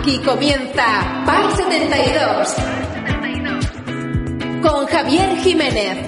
Aquí comienza Par 72 con Javier Jiménez.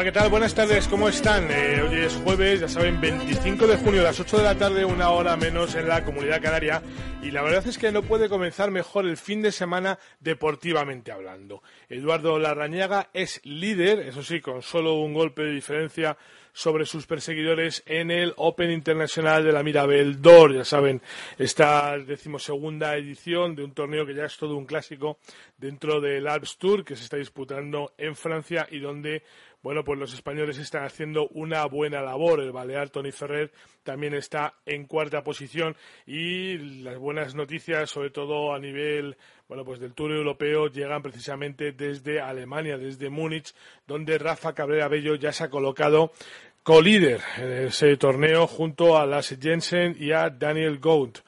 Hola, ¿qué tal? Buenas tardes, ¿cómo están? Eh, hoy es jueves, ya saben, 25 de junio, a las 8 de la tarde, una hora menos en la comunidad canaria. Y la verdad es que no puede comenzar mejor el fin de semana deportivamente hablando. Eduardo Larrañaga es líder, eso sí, con solo un golpe de diferencia sobre sus perseguidores en el Open Internacional de la Mirabel d'Or. Ya saben, esta decimosegunda edición de un torneo que ya es todo un clásico dentro del Alps Tour que se está disputando en Francia y donde bueno, pues los españoles están haciendo una buena labor. El balear Tony Ferrer también está en cuarta posición y las buenas noticias, sobre todo a nivel, bueno, pues del Tour Europeo, llegan precisamente desde Alemania, desde Múnich, donde Rafa Cabrera Bello ya se ha colocado co-líder en ese torneo junto a Lasse Jensen y a Daniel Gould.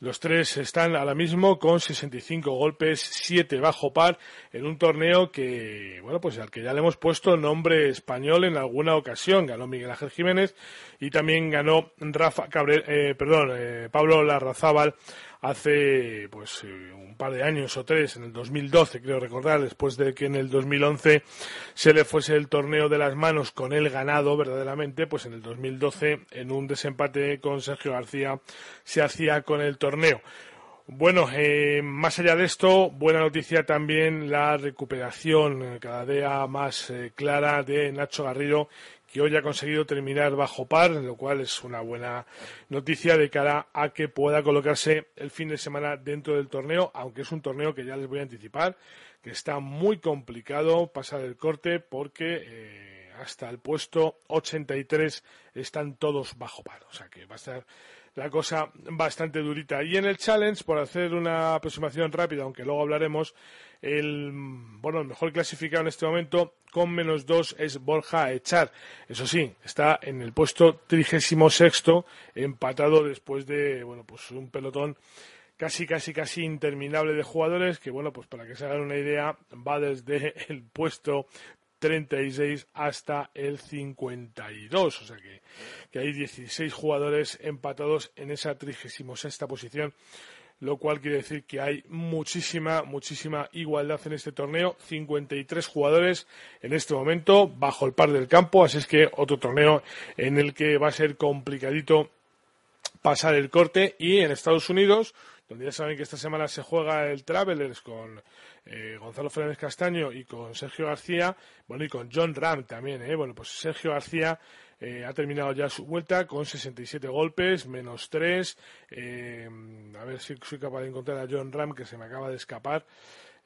Los tres están ahora mismo con 65 golpes, 7 bajo par, en un torneo que, bueno, pues al que ya le hemos puesto nombre español en alguna ocasión. Ganó Miguel Ángel Jiménez y también ganó Rafa Cabrera, eh, perdón, eh, Pablo Larrazábal hace pues eh, un par de años o tres, en el 2012 creo recordar, después de que en el 2011 se le fuese el torneo de las manos con él ganado verdaderamente, pues en el 2012 en un desempate con Sergio García se hacía con el torneo. Bueno, eh, más allá de esto, buena noticia también la recuperación eh, cada día más clara de Nacho Garrido, que hoy ha conseguido terminar bajo par, lo cual es una buena noticia de cara a que pueda colocarse el fin de semana dentro del torneo, aunque es un torneo que ya les voy a anticipar, que está muy complicado pasar el corte porque eh, hasta el puesto 83 están todos bajo par, o sea que va a estar la cosa bastante durita. Y en el challenge, por hacer una aproximación rápida, aunque luego hablaremos, el, bueno, el mejor clasificado en este momento con menos dos es Borja Echar. Eso sí, está en el puesto trigésimo sexto, empatado después de, bueno, pues un pelotón casi, casi, casi interminable de jugadores que, bueno, pues para que se hagan una idea, va desde el puesto 36 hasta el 52. O sea que, que hay 16 jugadores empatados en esa trigésimo sexta posición lo cual quiere decir que hay muchísima, muchísima igualdad en este torneo. 53 jugadores en este momento bajo el par del campo, así es que otro torneo en el que va a ser complicadito pasar el corte. Y en Estados Unidos, donde ya saben que esta semana se juega el Travelers con eh, Gonzalo Fernández Castaño y con Sergio García, bueno, y con John Ram también, ¿eh? Bueno, pues Sergio García eh, ha terminado ya su vuelta con 67 golpes, menos 3. Eh, a ver si soy capaz de encontrar a John Ram, que se me acaba de escapar.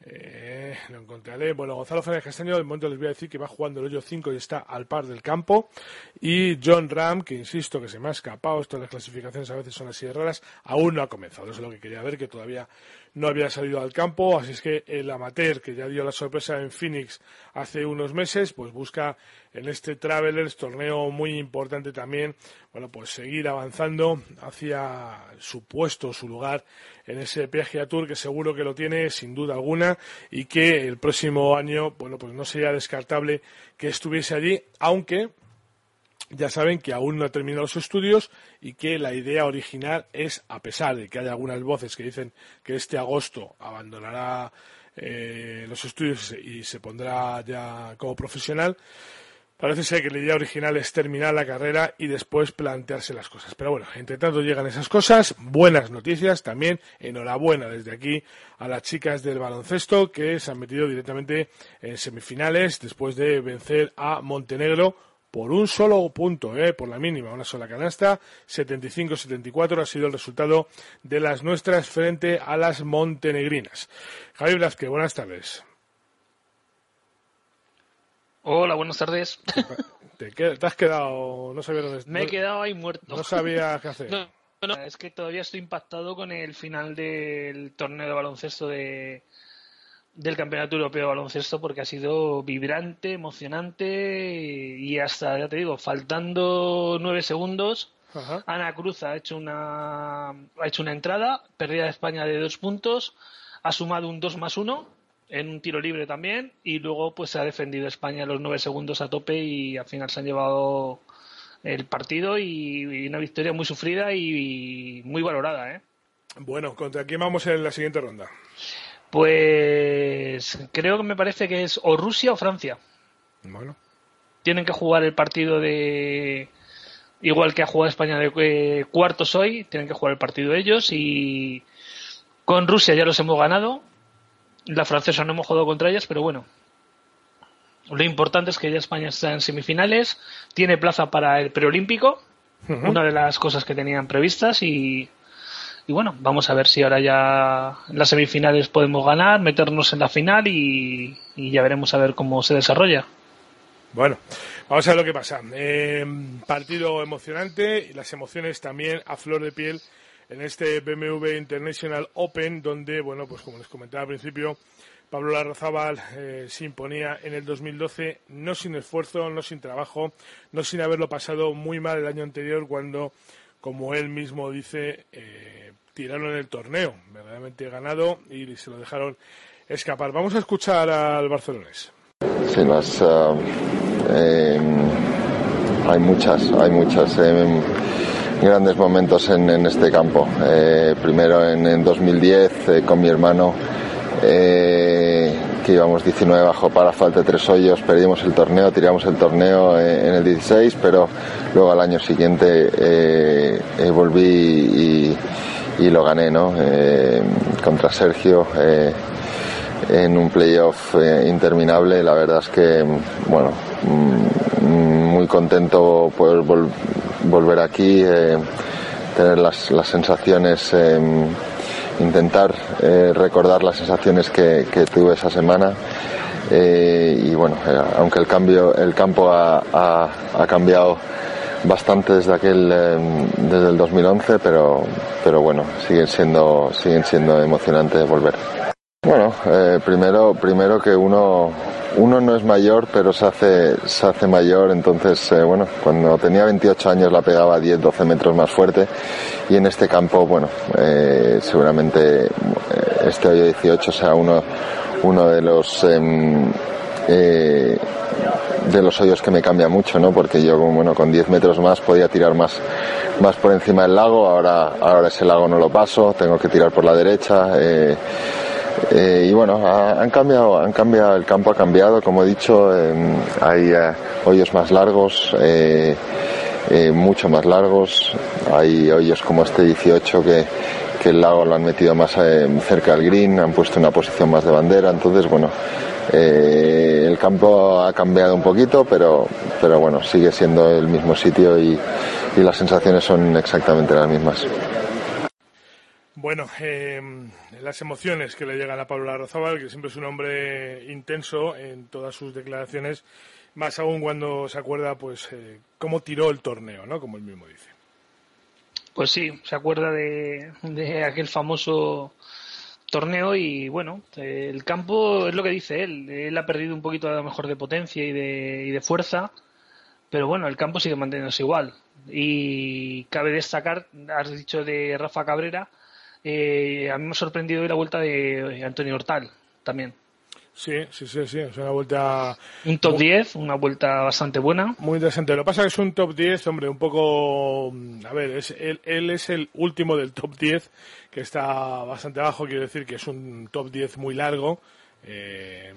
Eh, lo encontraré. Bueno, Gonzalo Fernández Castaño, de momento les voy a decir que va jugando el hoyo 5 y está al par del campo. Y John Ram, que insisto que se me ha escapado, esto de las clasificaciones a veces son así raras, aún no ha comenzado. Eso es lo que quería ver, que todavía no había salido al campo, así es que el amateur que ya dio la sorpresa en Phoenix hace unos meses, pues busca en este Travelers, torneo muy importante también, bueno, pues seguir avanzando hacia su puesto, su lugar en ese PGA Tour que seguro que lo tiene sin duda alguna y que el próximo año, bueno, pues no sería descartable que estuviese allí, aunque ya saben que aún no ha terminado los estudios y que la idea original es, a pesar de que hay algunas voces que dicen que este agosto abandonará eh, los estudios y se pondrá ya como profesional, parece ser que la idea original es terminar la carrera y después plantearse las cosas. Pero bueno, entre tanto llegan esas cosas, buenas noticias también, enhorabuena desde aquí a las chicas del baloncesto que se han metido directamente en semifinales después de vencer a Montenegro por un solo punto, ¿eh? por la mínima, una sola canasta. 75-74 ha sido el resultado de las nuestras frente a las montenegrinas. Javier Blázquez, buenas tardes. Hola, buenas tardes. ¿Te, has quedado? No sabía dónde Me he quedado ahí muerto. No sabía qué hacer. no, es que todavía estoy impactado con el final del torneo de baloncesto de, del Campeonato Europeo de Baloncesto porque ha sido vibrante, emocionante y hasta, ya te digo, faltando nueve segundos, Ana Cruz ha hecho una ha hecho una entrada, pérdida de España de dos puntos, ha sumado un dos más uno en un tiro libre también y luego pues se ha defendido España los nueve segundos a tope y al final se han llevado el partido y, una victoria muy sufrida y, muy valorada. ¿eh? Bueno, ¿contra quién vamos en la siguiente ronda? Pues creo que me parece que es o Rusia o Francia. Bueno. Tienen que jugar el partido de... Igual que ha jugado España de eh, cuartos hoy, tienen que jugar el partido ellos y con Rusia ya los hemos ganado. La francesa no hemos jugado contra ellas, pero bueno, lo importante es que ya España está en semifinales, tiene plaza para el preolímpico, una de las cosas que tenían previstas y, bueno, vamos a ver si ahora ya en las semifinales podemos ganar, meternos en la final y, ya veremos a ver cómo se desarrolla. Bueno, vamos a ver lo que pasa. Eh, partido emocionante y las emociones también a flor de piel en este BMW International Open, donde, bueno, pues como les comentaba al principio, Pablo Larrazábal eh, se imponía en el 2012, no sin esfuerzo, no sin trabajo, no sin haberlo pasado muy mal el año anterior cuando, como él mismo dice, eh, tiraron el torneo, verdaderamente ganado y se lo dejaron escapar. Vamos a escuchar al barcelonés. Sí, eh, hay muchas, hay muchas grandes momentos en, este campo. primero en, en 2010 con mi hermano eh, que íbamos 19 bajo para falta de tres hoyos, perdimos el torneo, tiramos el torneo eh, en el 16, pero luego al año siguiente eh, volví y, lo gané, ¿no? contra Sergio en un playoff interminable. La verdad es que, bueno, mm, muy contento poder volver aquí, tener las, las sensaciones intentar eh, recordar las sensaciones que, tuve esa semana. Eh, y bueno, eh, aunque el cambio, el campo ha, cambiado bastante desde aquel, desde el 2011, pero, pero bueno, siguen siendo, siguen siendo emocionantes volver. Bueno, primero, primero que uno, uno no es mayor, pero se hace, se hace mayor. Entonces, bueno, cuando tenía 28 años la pegaba 10, 12 metros más fuerte y en este campo, bueno, eh, seguramente eh, este hoyo 18 sea uno, uno de los em, eh, de los hoyos que me cambia mucho, ¿no? Porque yo, bueno, con 10 metros más podía tirar más, más por encima del lago, ahora, ahora ese lago no lo paso, tengo que tirar por la derecha. Y bueno, han cambiado, han cambiado, el campo ha cambiado, como he dicho, hay hoyos más largos, eh, mucho más largos. Hay hoyos como este 18 que, que el lago lo han metido más eh, cerca del green, han puesto una posición más de bandera. Entonces, bueno, eh, el campo ha cambiado un poquito, pero, pero bueno, sigue siendo el mismo sitio y, y las sensaciones son exactamente las mismas. Bueno, las emociones que le llegan a Pablo Larrazábal, que siempre es un hombre intenso en todas sus declaraciones más aún cuando se acuerda pues eh, cómo tiró el torneo, ¿no? Como él mismo dice. Pues sí, se acuerda de, aquel famoso torneo y bueno, el campo es lo que dice él, él ha perdido un poquito a lo mejor de potencia y de, y de fuerza, pero bueno, el campo sigue manteniéndose igual. Y cabe destacar, has dicho de Rafa Cabrera, eh, a mí me ha sorprendido hoy la vuelta de Antonio Hortal también. Sí, sí, sí, sí, es una vuelta... Un top 10, una vuelta bastante buena. Muy interesante. Lo que pasa es que es un top 10, hombre, un poco... A ver, es, él, él es el último del top 10, que está bastante abajo, quiero decir que es un top 10 muy largo. Eh,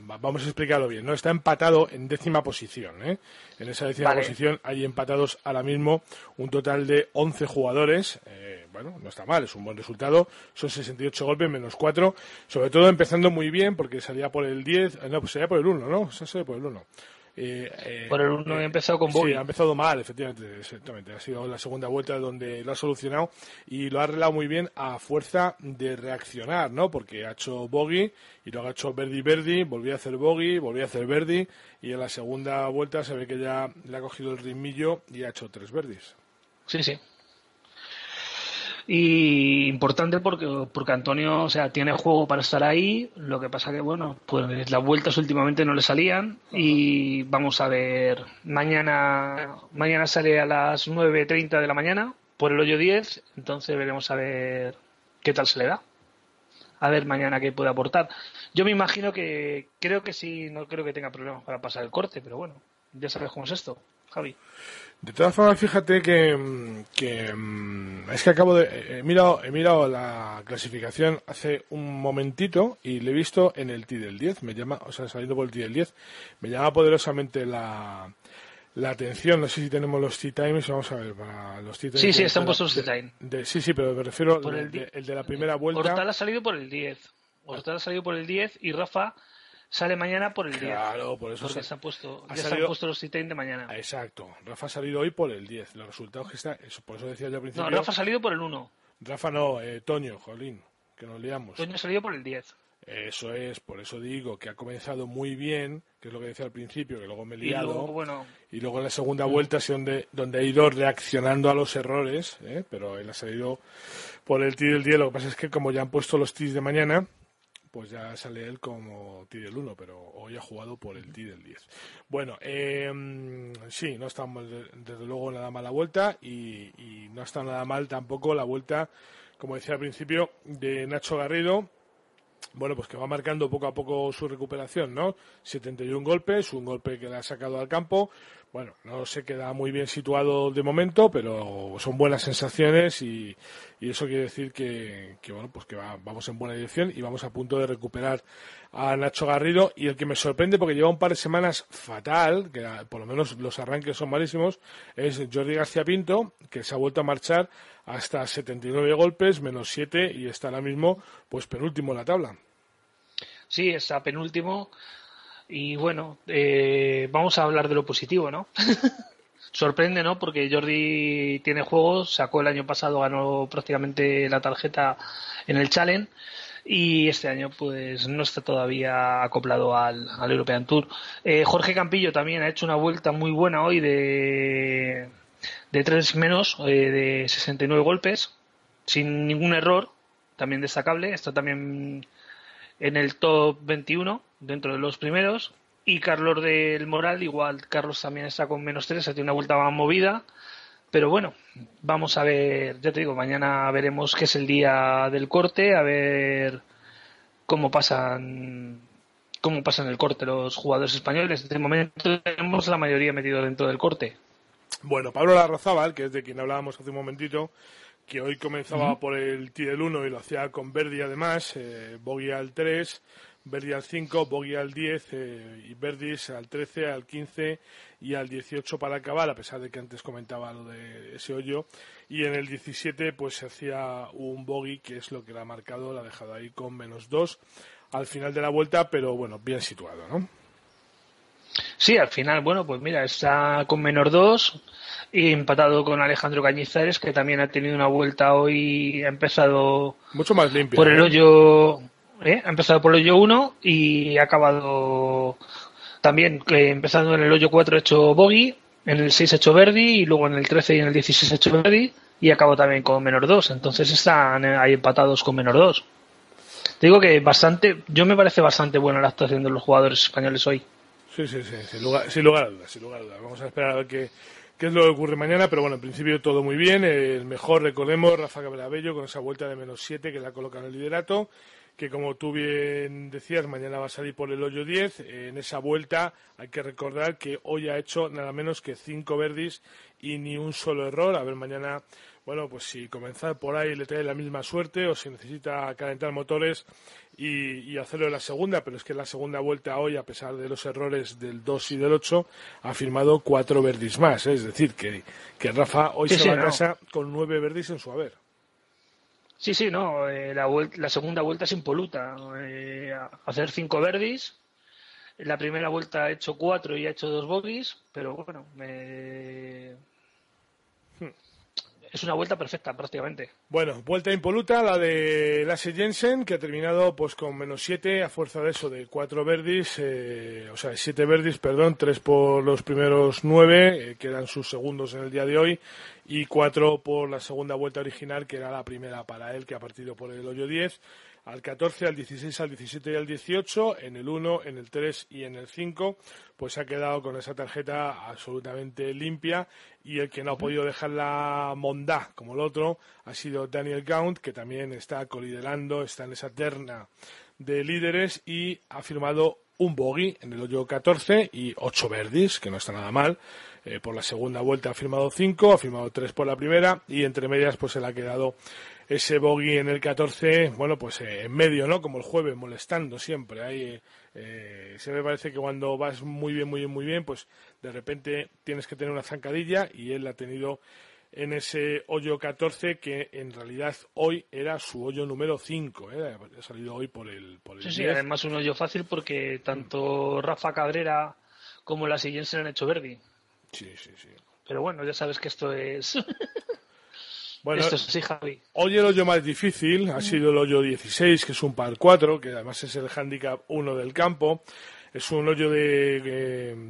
Vamos a explicarlo bien, ¿no? Está empatado en décima posición, ¿eh? En esa décima posición hay empatados ahora mismo un total de 11 jugadores. Eh, bueno, no está mal, es un buen resultado. Son 68 golpes menos 4. Sobre todo empezando muy bien porque salía por el 10, eh, no, pues salía por el 1, ¿no? Se por el 1. Eh, eh, por el uno he empezado con Sí, ha empezado mal, efectivamente, exactamente. Ha sido la segunda vuelta donde lo ha solucionado y lo ha arreglado muy bien a fuerza de reaccionar, ¿no? Porque ha hecho bogey y luego ha hecho Verdi Verdi, volvió a hacer bogey, volvió a hacer Verdi y en la segunda vuelta se ve que ya le ha cogido el ritmillo y ha hecho tres verdis. Sí, sí, y importante porque, porque Antonio, o sea, tiene juego para estar ahí. Lo que pasa que, bueno, pues las vueltas últimamente no le salían. Y vamos a ver, mañana, mañana sale a las 9.30 de la mañana por el hoyo 10. Entonces veremos a ver qué tal se le da. a ver mañana qué puede aportar. Yo me imagino que creo que sí, no creo que tenga problemas para pasar el corte, pero bueno, ya sabes cómo es esto, Javi. De todas formas, fíjate que, mm, es que acabo de he mirado he mirado la clasificación hace un momentito y le he visto en el T del 10, me llama, o sea, saliendo por el T del 10, me llama poderosamente la la atención, no sé si tenemos los Tea Times, vamos a ver, para los Tea Times. Sí, sí, están puestos los Tea Times. Sí, sí, pero me refiero al el, de, la primera vuelta. Hortal ha salido por el 10. Hortal ha salido por el 10 y Rafa sale mañana por el 10. Claro, por eso se, han puesto, ya se han puesto los de mañana. Exacto. Rafa ha salido hoy por el 10. Los resultados que está, por eso decía yo al principio. No, Rafa ha salido por el 1. Rafa no, eh, Toño, Jolín, que nos liamos. Toño ha salido por el 10. Eso es, por eso digo que ha comenzado muy bien, que es lo que decía al principio, que luego me he liado. Y luego, bueno, y luego en la segunda vuelta es donde, donde ha ido reaccionando a los errores, ¿eh? pero él ha salido por el tee del 10. Lo que pasa es que como ya han puesto los tees de mañana, pues ya sale él como tee del 1, pero hoy ha jugado por el tee del 10. Bueno, eh, sí, no está desde luego nada mal la vuelta y, y no está nada mal tampoco la vuelta, como decía al principio, de Nacho Garrido bueno, pues que va marcando poco a poco su recuperación, ¿no? 71 golpes, un golpe que le ha sacado al campo. Bueno, no se queda muy bien situado de momento, pero son buenas sensaciones y, eso quiere decir que, bueno, pues que vamos en buena dirección y vamos a punto de recuperar a Nacho Garrido. Y el que me sorprende, porque lleva un par de semanas fatal, que por lo menos los arranques son malísimos, es Jordi García Pinto, que se ha vuelto a marchar hasta 79 golpes, menos 7 y está ahora mismo pues penúltimo en la tabla. Sí, está penúltimo y bueno, eh, vamos a hablar de lo positivo, ¿no? Sorprende, ¿no? Porque Jordi tiene juegos, sacó el año pasado, ganó prácticamente la tarjeta en el Challenge y este año pues no está todavía acoplado al, European Tour. Eh, Jorge Campillo también ha hecho una vuelta muy buena hoy de de 3 menos eh, de 69 golpes, sin ningún error, también destacable. Está también en el top 21, dentro de los primeros. Y Carlos del Moral, igual, Carlos también está con menos 3, ha tenido una vuelta más movida. Pero bueno, vamos a ver, ya te digo, mañana veremos qué es el día del corte, a ver cómo pasan cómo pasan el corte los jugadores españoles. De momento tenemos la mayoría metido dentro del corte. Bueno, Pablo Larrazábal, que es de quien hablábamos hace un momentito, que hoy comenzaba por el T del 1 y lo hacía con Verdi además, eh, Bogey al 3, Verdi al 5, Bogey al 10 eh, y Verdis al 13, al 15 y al 18 para acabar, a pesar de que antes comentaba lo de ese hoyo. Y en el 17 pues se hacía un Bogey, que es lo que le ha marcado, la ha dejado ahí con menos 2 al final de la vuelta, pero bueno, bien situado, ¿no? Sí, al final, bueno, pues mira, está con menor 2 y empatado con Alejandro Cañizares, que también ha tenido una vuelta hoy, ha empezado mucho más limpio por el hoyo, ¿eh? ha empezado por el hoyo 1 y ha acabado también eh, empezando en el hoyo 4 hecho bogey, en el 6 hecho Verdi y luego en el 13 y en el 16 hecho Verdi y acabó también con menor 2, entonces están ahí empatados con menor 2. Te digo que bastante, yo me parece bastante buena la actuación de los jugadores españoles hoy. Sí, sí, sí, sin lugar, sin lugar a dudas, sin lugar a dudas. Vamos a esperar a ver qué, es lo que ocurre mañana, pero bueno, en principio todo muy bien. El mejor, recordemos, Rafa Bello con esa vuelta de menos 7 que la coloca en el liderato, que como tú bien decías, mañana va a salir por el hoyo 10. En esa vuelta hay que recordar que hoy ha hecho nada menos que 5 verdis y ni un solo error. A ver mañana bueno, pues si comenzar por ahí le trae la misma suerte o si necesita calentar motores y, hacerlo en la segunda, pero es que en la segunda vuelta hoy, a pesar de los errores del 2 y del 8, ha firmado cuatro verdis más. ¿eh? Es decir, que, que Rafa hoy se va a casa con nueve verdis en su haber. Sí, sí, no, eh, la, la, segunda vuelta es impoluta. Eh, hacer cinco verdis. la primera vuelta ha hecho cuatro y ha hecho dos bogies, pero bueno, me es una vuelta perfecta prácticamente. Bueno, vuelta impoluta, la de Lasse Jensen, que ha terminado pues con menos 7 a fuerza de eso, de 4 verdis, eh, o sea, 7 verdis, perdón, 3 por los primeros 9, eh, que eran sus segundos en el día de hoy, y 4 por la segunda vuelta original, que era la primera para él, que ha partido por el hoyo 10. Al 14, al 16, al 17 y al 18, en el 1, en el 3 y en el 5, pues se ha quedado con esa tarjeta absolutamente limpia y el que no ha podido dejar la mondá como el otro ha sido Daniel Gaunt, que también está coliderando, está en esa terna de líderes y ha firmado un bogey en el hoyo 14 y 8 verdis, que no está nada mal. Eh, por la segunda vuelta ha firmado 5, ha firmado 3 por la primera y entre medias pues se le ha quedado ese bogey en el 14, bueno, pues eh, en medio, ¿no? Como el jueves, molestando siempre. Ahí eh, se me parece que cuando vas muy bien, muy bien, muy bien, pues de repente tienes que tener una zancadilla y él la ha tenido en ese hoyo 14 que en realidad hoy era su hoyo número 5. ¿eh? Ha salido hoy por el, por el Sí, sí, además un hoyo fácil porque tanto Rafa Cabrera como la siguiente se han hecho Verdi. Sí, sí, sí. Pero bueno, ya sabes que esto es... Bueno, esto Javi. Hoy el hoyo más difícil ha sido el hoyo 16, que es un par 4, que además es el handicap 1 del campo. Es un hoyo de,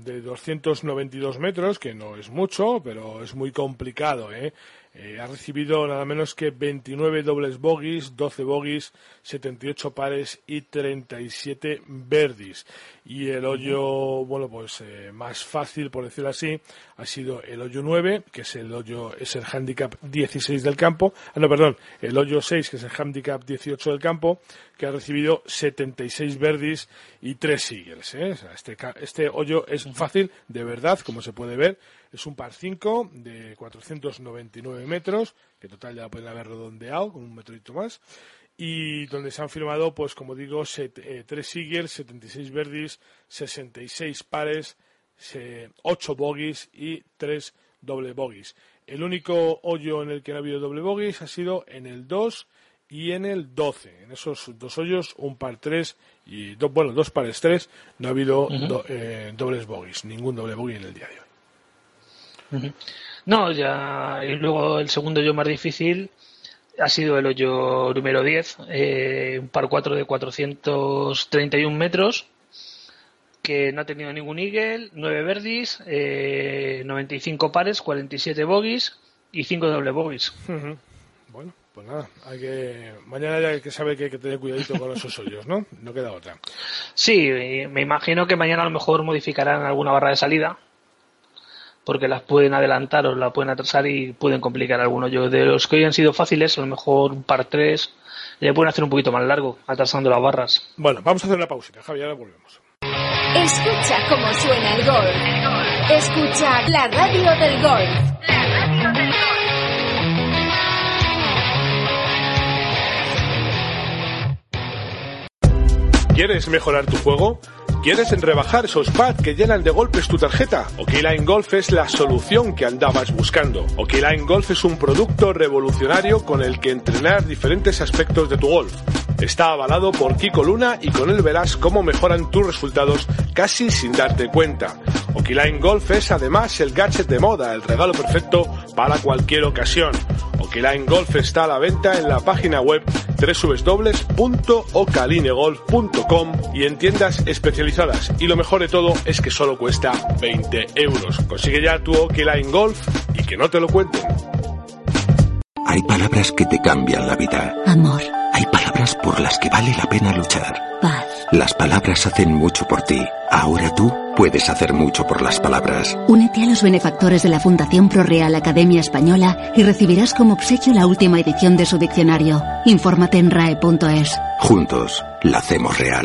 de 292 metros, que no es mucho, pero es muy complicado. ¿eh? Eh, ha recibido nada menos que 29 dobles bogies, 12 bogies, 78 pares y 37 verdis. Y el hoyo, bueno, pues eh, más fácil, por decirlo así, ha sido el hoyo 9, que es el hoyo, es el handicap 16 del campo. Ah, no, perdón, el hoyo 6, que es el handicap 18 del campo, que ha recibido 76 verdis y 3 eagles. ¿eh? O sea, este, este hoyo es fácil, de verdad, como se puede ver. Es un par 5 de 499 metros, que total ya pueden haber redondeado con un metrito más. Y donde se han firmado, pues como digo, set, eh, 3 eagles, 76 verdis, 66 pares, 8 bogies y 3 doble bogies. El único hoyo en el que no ha habido doble bogies ha sido en el 2 y en el 12. En esos dos hoyos, un par 3 y do, bueno, dos pares 3, no ha habido do, eh, dobles bogies, ningún doble bogey en el día de hoy. No, ya. Y luego el segundo hoyo más difícil ha sido el hoyo número 10, eh, un par 4 de 431 metros, que no ha tenido ningún eagle, 9 verdis, eh, 95 pares, 47 bogies y 5 doble bogies. Uh -huh. Bueno, pues nada, hay que mañana ya hay que saber que hay que tener cuidadito con esos hoyos, ¿no? No queda otra. Sí, me imagino que mañana a lo mejor modificarán alguna barra de salida porque las pueden adelantar o la pueden atrasar y pueden complicar algunos. Yo de los que hoy han sido fáciles, a lo mejor un par tres, le pueden hacer un poquito más largo, atrasando las barras. Bueno, vamos a hacer una pausita, Javi, ahora volvemos. Escucha cómo suena el golf. Escucha la radio del golf. ¿Quieres mejorar tu juego? ¿Quieres rebajar esos pads que llenan de golpes tu tarjeta? Line Golf es la solución que andabas buscando. Line Golf es un producto revolucionario con el que entrenar diferentes aspectos de tu golf. Está avalado por Kiko Luna y con él verás cómo mejoran tus resultados casi sin darte cuenta. Line Golf es además el gadget de moda, el regalo perfecto para cualquier ocasión. Line Golf está a la venta en la página web www.ocalinegolf.com y en tiendas especializadas. Y lo mejor de todo es que solo cuesta 20 euros. Consigue ya tu Line Golf y que no te lo cuenten. Hay palabras que te cambian la vida. Amor. Por las que vale la pena luchar. Paz. Las palabras hacen mucho por ti. Ahora tú puedes hacer mucho por las palabras. Únete a los benefactores de la Fundación ProReal Academia Española y recibirás como obsequio la última edición de su diccionario. Infórmate en rae.es. Juntos, la hacemos real.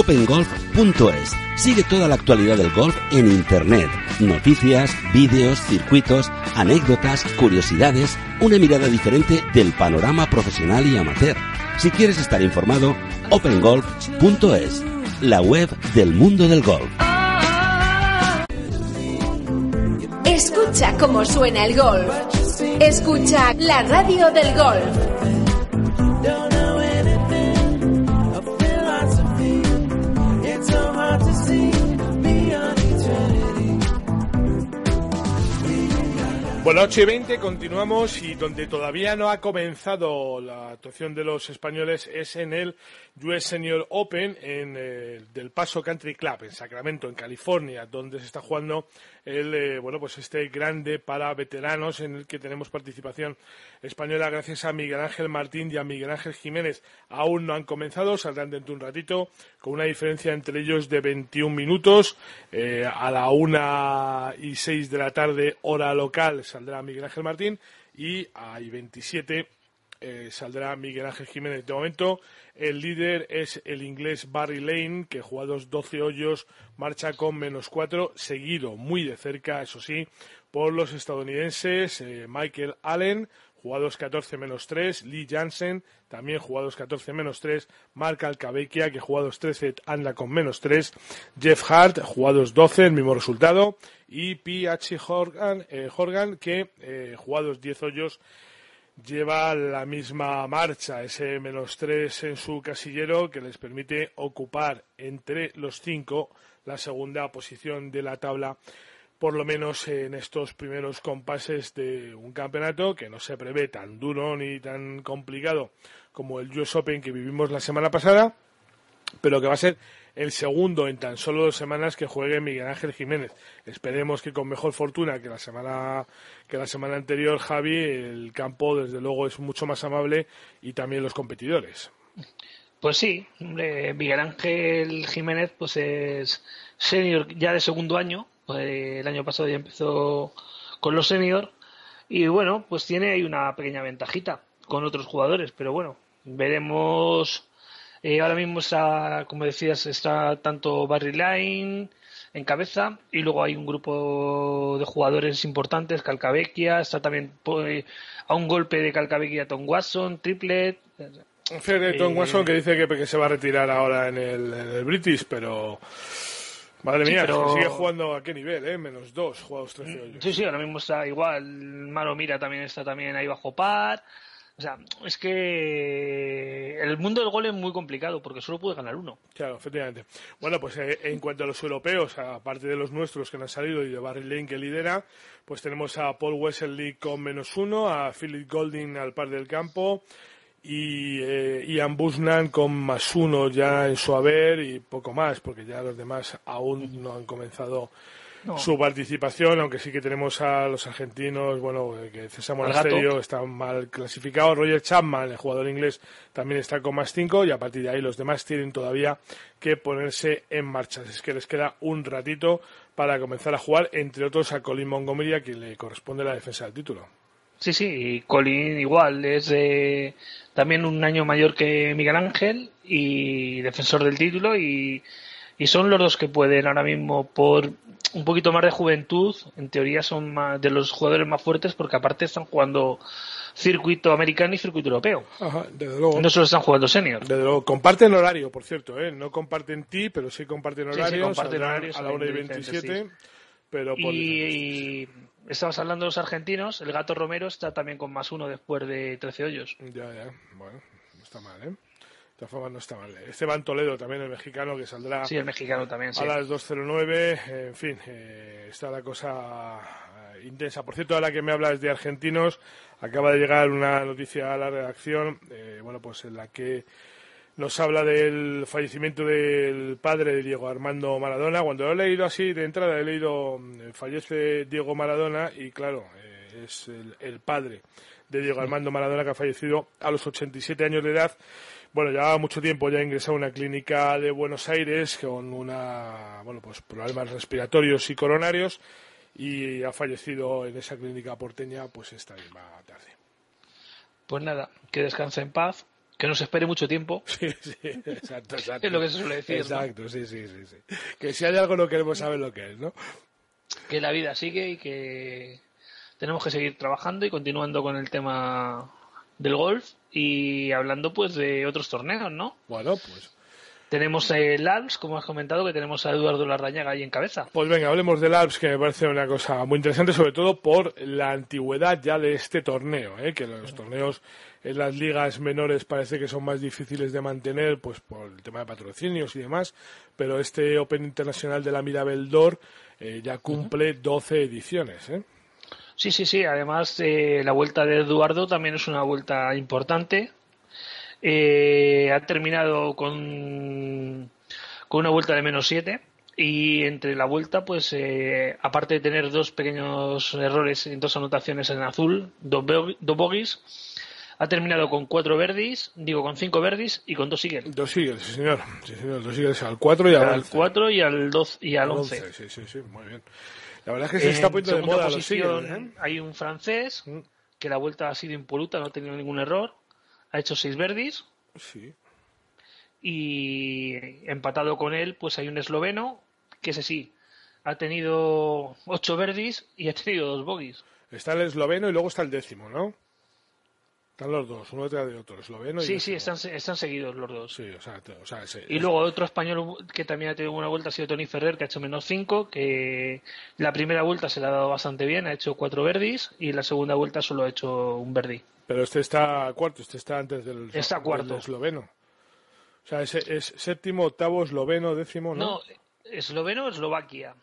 OpenGolf.es Sigue toda la actualidad del golf en Internet. Noticias, vídeos, circuitos, anécdotas, curiosidades, una mirada diferente del panorama profesional y amateur. Si quieres estar informado, opengolf.es, la web del mundo del golf. Escucha cómo suena el golf. Escucha la radio del golf. Bueno, 8 y 20 continuamos y donde todavía no ha comenzado la actuación de los españoles es en el US Senior Open en eh, del Paso Country Club en Sacramento, en California, donde se está jugando el eh, bueno pues este grande para veteranos en el que tenemos participación española gracias a Miguel Ángel Martín y a Miguel Ángel Jiménez. Aún no han comenzado, saldrán dentro de un ratito con una diferencia entre ellos de 21 minutos eh, a la una y 6 de la tarde hora local saldrá Miguel Ángel Martín y hay 27 eh, saldrá Miguel Ángel Jiménez. De momento, el líder es el inglés Barry Lane, que jugados 12 hoyos, marcha con menos 4, seguido muy de cerca, eso sí, por los estadounidenses eh, Michael Allen, jugados 14 menos 3, Lee Jansen, también jugados 14 menos 3, Mark Alcabequia, que jugados 13 anda con menos 3, Jeff Hart, jugados 12, el mismo resultado, y P.H. Horgan, eh, Horgan que eh, jugados 10 hoyos lleva la misma marcha, ese menos 3 en su casillero que les permite ocupar entre los 5 la segunda posición de la tabla por lo menos en estos primeros compases de un campeonato que no se prevé tan duro ni tan complicado como el US Open que vivimos la semana pasada, pero que va a ser el segundo en tan solo dos semanas que juegue Miguel Ángel Jiménez. Esperemos que con mejor fortuna que la semana que la semana anterior, Javi, el campo desde luego es mucho más amable y también los competidores. Pues sí, Miguel Ángel Jiménez pues es senior ya de segundo año, el año pasado ya empezó con los senior y bueno, pues tiene ahí una pequeña ventajita con otros jugadores, pero bueno, veremos. Eh, ahora mismo está, como decías, está tanto Barry Line en cabeza y luego hay un grupo de jugadores importantes, Calcavecchia, está también eh, a un golpe de Calcavecchia Tom Watson, triplet. Tom Watson que dice que, se va a retirar ahora en el, en el British, pero Madre mía, sigue jugando a qué nivel, ¿eh? Menos dos, jugados 13 mm, hoyos. Sí, sí, ahora mismo está igual. Maro Mira también está también ahí bajo par. O sea, es que el mundo del gol es muy complicado porque solo puede ganar uno. Claro, efectivamente. Bueno, pues eh, en cuanto a los europeos, aparte de los nuestros que han salido y de Barry Lane que lidera, pues tenemos a Paul Wesley con menos uno, a Philip Golding al par del campo, y eh, Ian Busnan con más uno ya en su haber y poco más, porque ya los demás aún no han comenzado su participación, aunque sí que tenemos a los argentinos, bueno, eh, que César Monasterio está mal clasificado, Roger Chapman, el jugador inglés, también está con más cinco y a partir de ahí los demás tienen todavía que ponerse en marcha. Es que les queda un ratito para comenzar a jugar, entre otros a Colin Montgomery, a quien le corresponde la defensa del título. Sí, sí, y Colin igual, es también un año mayor que Miguel Ángel y defensor del título y, y son los dos que pueden ahora mismo por un poquito más de juventud, en teoría son de los jugadores más fuertes porque aparte están jugando circuito americano y circuito europeo. Ajá, desde luego. No solo están jugando senior. Desde luego. Comparten horario, por cierto, ¿eh? No comparten ti, pero sí comparten horario. comparten a la hora y 27. Pero y, estabas hablando de los argentinos, el gato Romero está también con más uno después de 13 hoyos. Ya, ya. Bueno, no está mal, ¿eh? Todas formas, no está mal. Esteban Toledo, también el mexicano, que saldrá sí, el mexicano también, a las 2.09. En fin, eh, está la cosa eh, intensa. Por cierto, ahora que me hablas de argentinos, acaba de llegar una noticia a la redacción, eh, bueno, pues en la que nos habla del fallecimiento del padre de Diego Armando Maradona. Cuando lo he leído así de entrada, he leído mm, fallece Diego Maradona y claro, es el, el, padre de Diego Armando Maradona que ha fallecido a los 87 años de edad bueno, llevaba mucho tiempo ya ingresado a una clínica de Buenos Aires con una, bueno, pues problemas respiratorios y coronarios y ha fallecido en esa clínica porteña pues esta misma tarde. Pues nada, que descanse en paz, que no se espere mucho tiempo. Sí, sí, exacto, exacto. es lo que se suele decir. Exacto, sí, sí, sí, sí. Que si hay algo no queremos saber lo que es, ¿no? Que la vida sigue y que tenemos que seguir trabajando y continuando con el tema del golf y hablando pues de otros torneos, ¿no? Bueno, pues tenemos el ALPS, como has comentado, que tenemos a Eduardo Larrañaga ahí en cabeza. Pues venga, hablemos del ALPS, que me parece una cosa muy interesante, sobre todo por la antigüedad ya de este torneo, ¿eh? que los torneos en las ligas menores parece que son más difíciles de mantener, pues por el tema de patrocinios y demás, pero este Open Internacional de la Mirabel d'Or eh, ya cumple 12 ediciones, ¿eh? Sí, sí, sí. Además, eh, la vuelta de Eduardo también es una vuelta importante. Eh, ha terminado con, con una vuelta de menos 7 y entre la vuelta, pues eh, aparte de tener dos pequeños errores en dos anotaciones en azul, dos, dos bogies, ha terminado con cuatro verdis, digo con cinco verdis y con dos eagles. Dos eagles, sí señor. Sí, señor. Dos eagles al 4 y al, al 4 y al 12 y al 11. Sí, sí, sí, muy bien. La verdad es que se está poniendo de moda los eagles, ¿eh? Hay un francés mm. que la vuelta ha sido impoluta, no ha tenido ningún error. Ha hecho seis verdis. Sí. Y empatado con él, pues hay un esloveno que ese sí, ha tenido ocho verdis y ha tenido dos bogies. Está el esloveno y luego está el décimo, ¿no? Están los dos, uno detrás de otro, esloveno y Sí, sí, están, están, seguidos los dos. Sí, o sea, o sea ese, y luego otro español que también ha tenido una vuelta ha sido Tony Ferrer, que ha hecho menos cinco, que la primera vuelta se le ha dado bastante bien, ha hecho cuatro verdis y la segunda vuelta solo ha hecho un verdi. Pero este está cuarto, este está antes del, está cuarto. Del esloveno. O sea, es, es séptimo, octavo, esloveno, décimo, ¿no? No, esloveno Eslovaquia.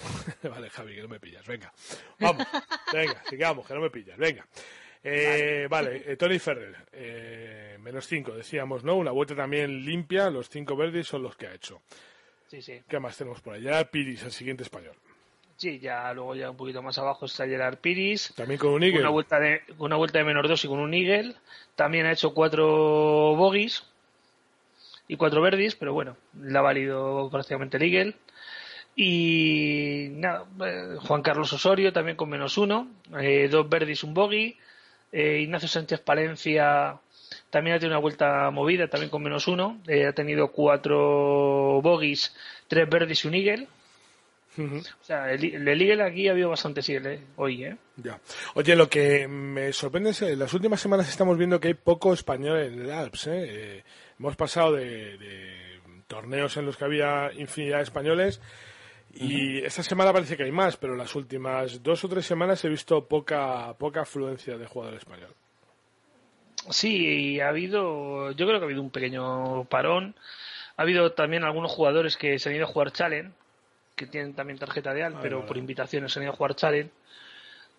vale, Javi, que no me pillas. Venga, vamos. Venga, sigamos, que no me pillas. Venga. Eh, vale, eh, Tony Ferrer, eh, menos 5, decíamos, ¿no? Una vuelta también limpia, los cinco verdes son los que ha hecho. Sí, sí. ¿Qué más tenemos por allá? Piris, el siguiente español. Sí, ya luego ya un poquito más abajo está Gerard Piris. También con un Eagle. Una vuelta de, una vuelta de menos 2 y con un Eagle. También ha hecho cuatro bogies y cuatro verdis, pero bueno, le ha valido prácticamente el Eagle. Y nada, Juan Carlos Osorio también con menos uno, dos verdis, un bogey. Eh, Ignacio Sánchez Palencia también ha tenido una vuelta movida, también con menos uno. Eh, ha tenido cuatro bogies, tres verdes y un eagle. O sea, el, el, Eagle aquí ha habido bastante eagle hoy, ¿eh? Ya. Oye, lo que me sorprende es en las últimas semanas estamos viendo que hay poco español en el Alps. ¿eh? hemos pasado de, de, torneos en los que había infinidad de españoles y esta semana parece que hay más, pero las últimas dos o tres semanas he visto poca, poca afluencia de jugador español. Sí, ha habido, yo creo que ha habido un pequeño parón. Ha habido también algunos jugadores que se han ido a jugar Challenge, que tienen también tarjeta de AL, pero por invitaciones se han ido a jugar Challenge.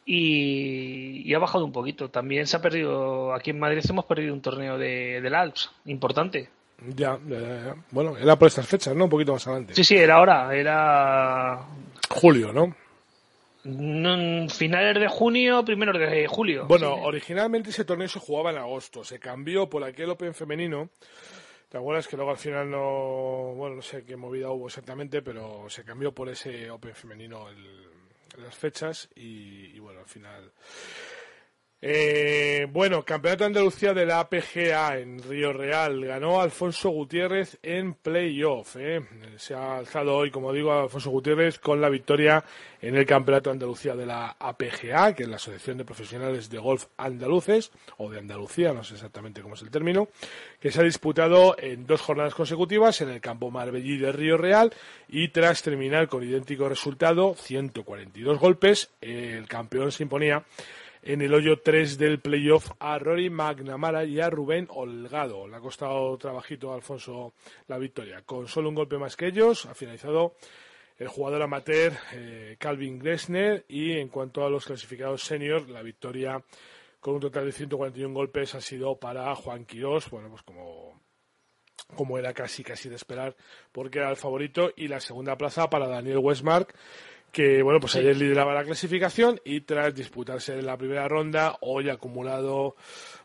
Y, ha bajado un poquito. También se ha perdido, aquí en Madrid hemos perdido un torneo de, del Alps, importante. Ya, bueno, era por estas fechas, ¿no? Un poquito más adelante. Sí, sí, era ahora, era... Julio, ¿no? finales de junio, primeros de julio. Bueno, originalmente ese torneo se jugaba en agosto, se cambió por aquel Open femenino. ¿Te acuerdas que luego al final no, bueno, no sé qué movida hubo exactamente, pero se cambió por ese Open femenino el, las fechas y, y bueno, al final eh, bueno, Campeonato de Andalucía de la APGA en Río Real. Ganó Alfonso Gutiérrez en playoff. Eh. Se ha alzado hoy, como digo, Alfonso Gutiérrez con la victoria en el Campeonato de Andalucía de la APGA, que es la Asociación de Profesionales de Golf Andaluces, o de Andalucía, no sé exactamente cómo es el término, que se ha disputado en dos jornadas consecutivas en el campo Marbellí de Río Real y tras terminar con idéntico resultado, 142 golpes, el campeón se imponía en el hoyo 3 del playoff a Rory McNamara y a Rubén Holgado. Le ha costado trabajito a Alfonso la victoria. Con solo un golpe más que ellos, ha finalizado el jugador amateur eh, Calvin Gressner y en cuanto a los clasificados senior, la victoria con un total de 141 golpes ha sido para Juan Quirós, bueno, pues como como era casi casi de esperar porque era el favorito y la segunda plaza para Daniel Westmark que bueno, pues ayer lideraba la clasificación y tras disputarse la primera ronda, hoy ha acumulado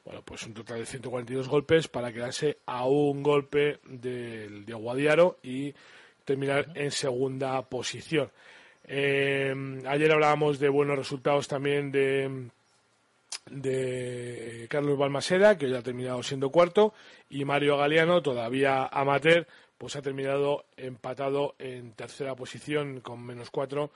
bueno, pues un total de 142 golpes para quedarse a un golpe del de Guadiaro y terminar en segunda posición. Eh, ayer hablábamos de buenos resultados también de de Carlos Balmaseda, que hoy ha terminado siendo cuarto, y Mario Galeano, todavía amateur, pues ha terminado empatado en tercera posición con menos cuatro.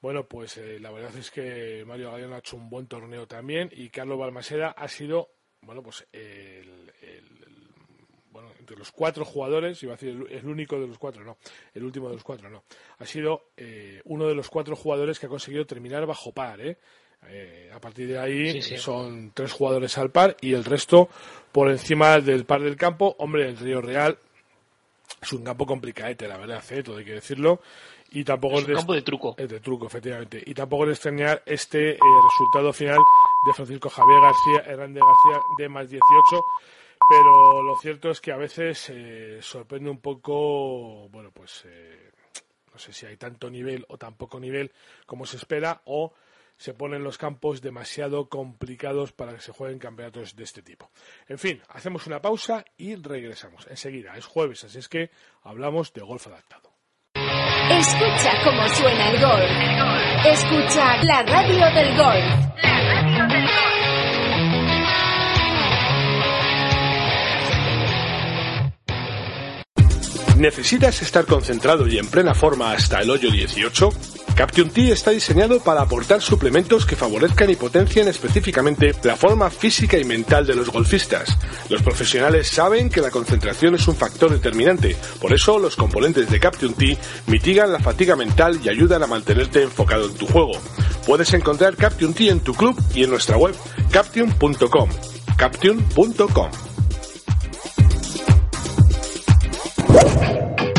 Bueno, pues eh, la verdad es que Mario Galeano ha hecho un buen torneo también y Carlos Balmaseda ha sido, bueno, pues el, bueno, entre los cuatro jugadores, iba a decir el, único de los cuatro, no, el último de los cuatro, no, ha sido eh, uno de los cuatro jugadores que ha conseguido terminar bajo par, ¿eh? eh a partir de ahí son tres jugadores al par y el resto por encima del par del campo. Hombre, el Río Real es un campo complicadete, la verdad, ¿eh? todo hay que decirlo. Y tampoco es un campo de truco. Es de truco, efectivamente. Y tampoco de extrañar este eh, resultado final de Francisco Javier García, Hernández García de más 18. Pero lo cierto es que a veces eh, sorprende un poco, bueno, pues eh, no sé si hay tanto nivel o tan poco nivel como se espera o se ponen los campos demasiado complicados para que se jueguen campeonatos de este tipo. En fin, hacemos una pausa y regresamos. Enseguida, es jueves, así es que hablamos de golf adaptado. Escucha cómo suena el golf. Escucha la radio del golf. La radio del golf. ¿Necesitas estar concentrado y en plena forma hasta el hoyo 18? Caption T está diseñado para aportar suplementos que favorezcan y potencien específicamente la forma física y mental de los golfistas. Los profesionales saben que la concentración es un factor determinante, por eso los componentes de Caption T mitigan la fatiga mental y ayudan a mantenerte enfocado en tu juego. Puedes encontrar Caption T en tu club y en nuestra web caption.com. caption.com.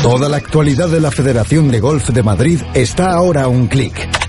Toda la actualidad de la Federación de Golf de Madrid está ahora a un clic.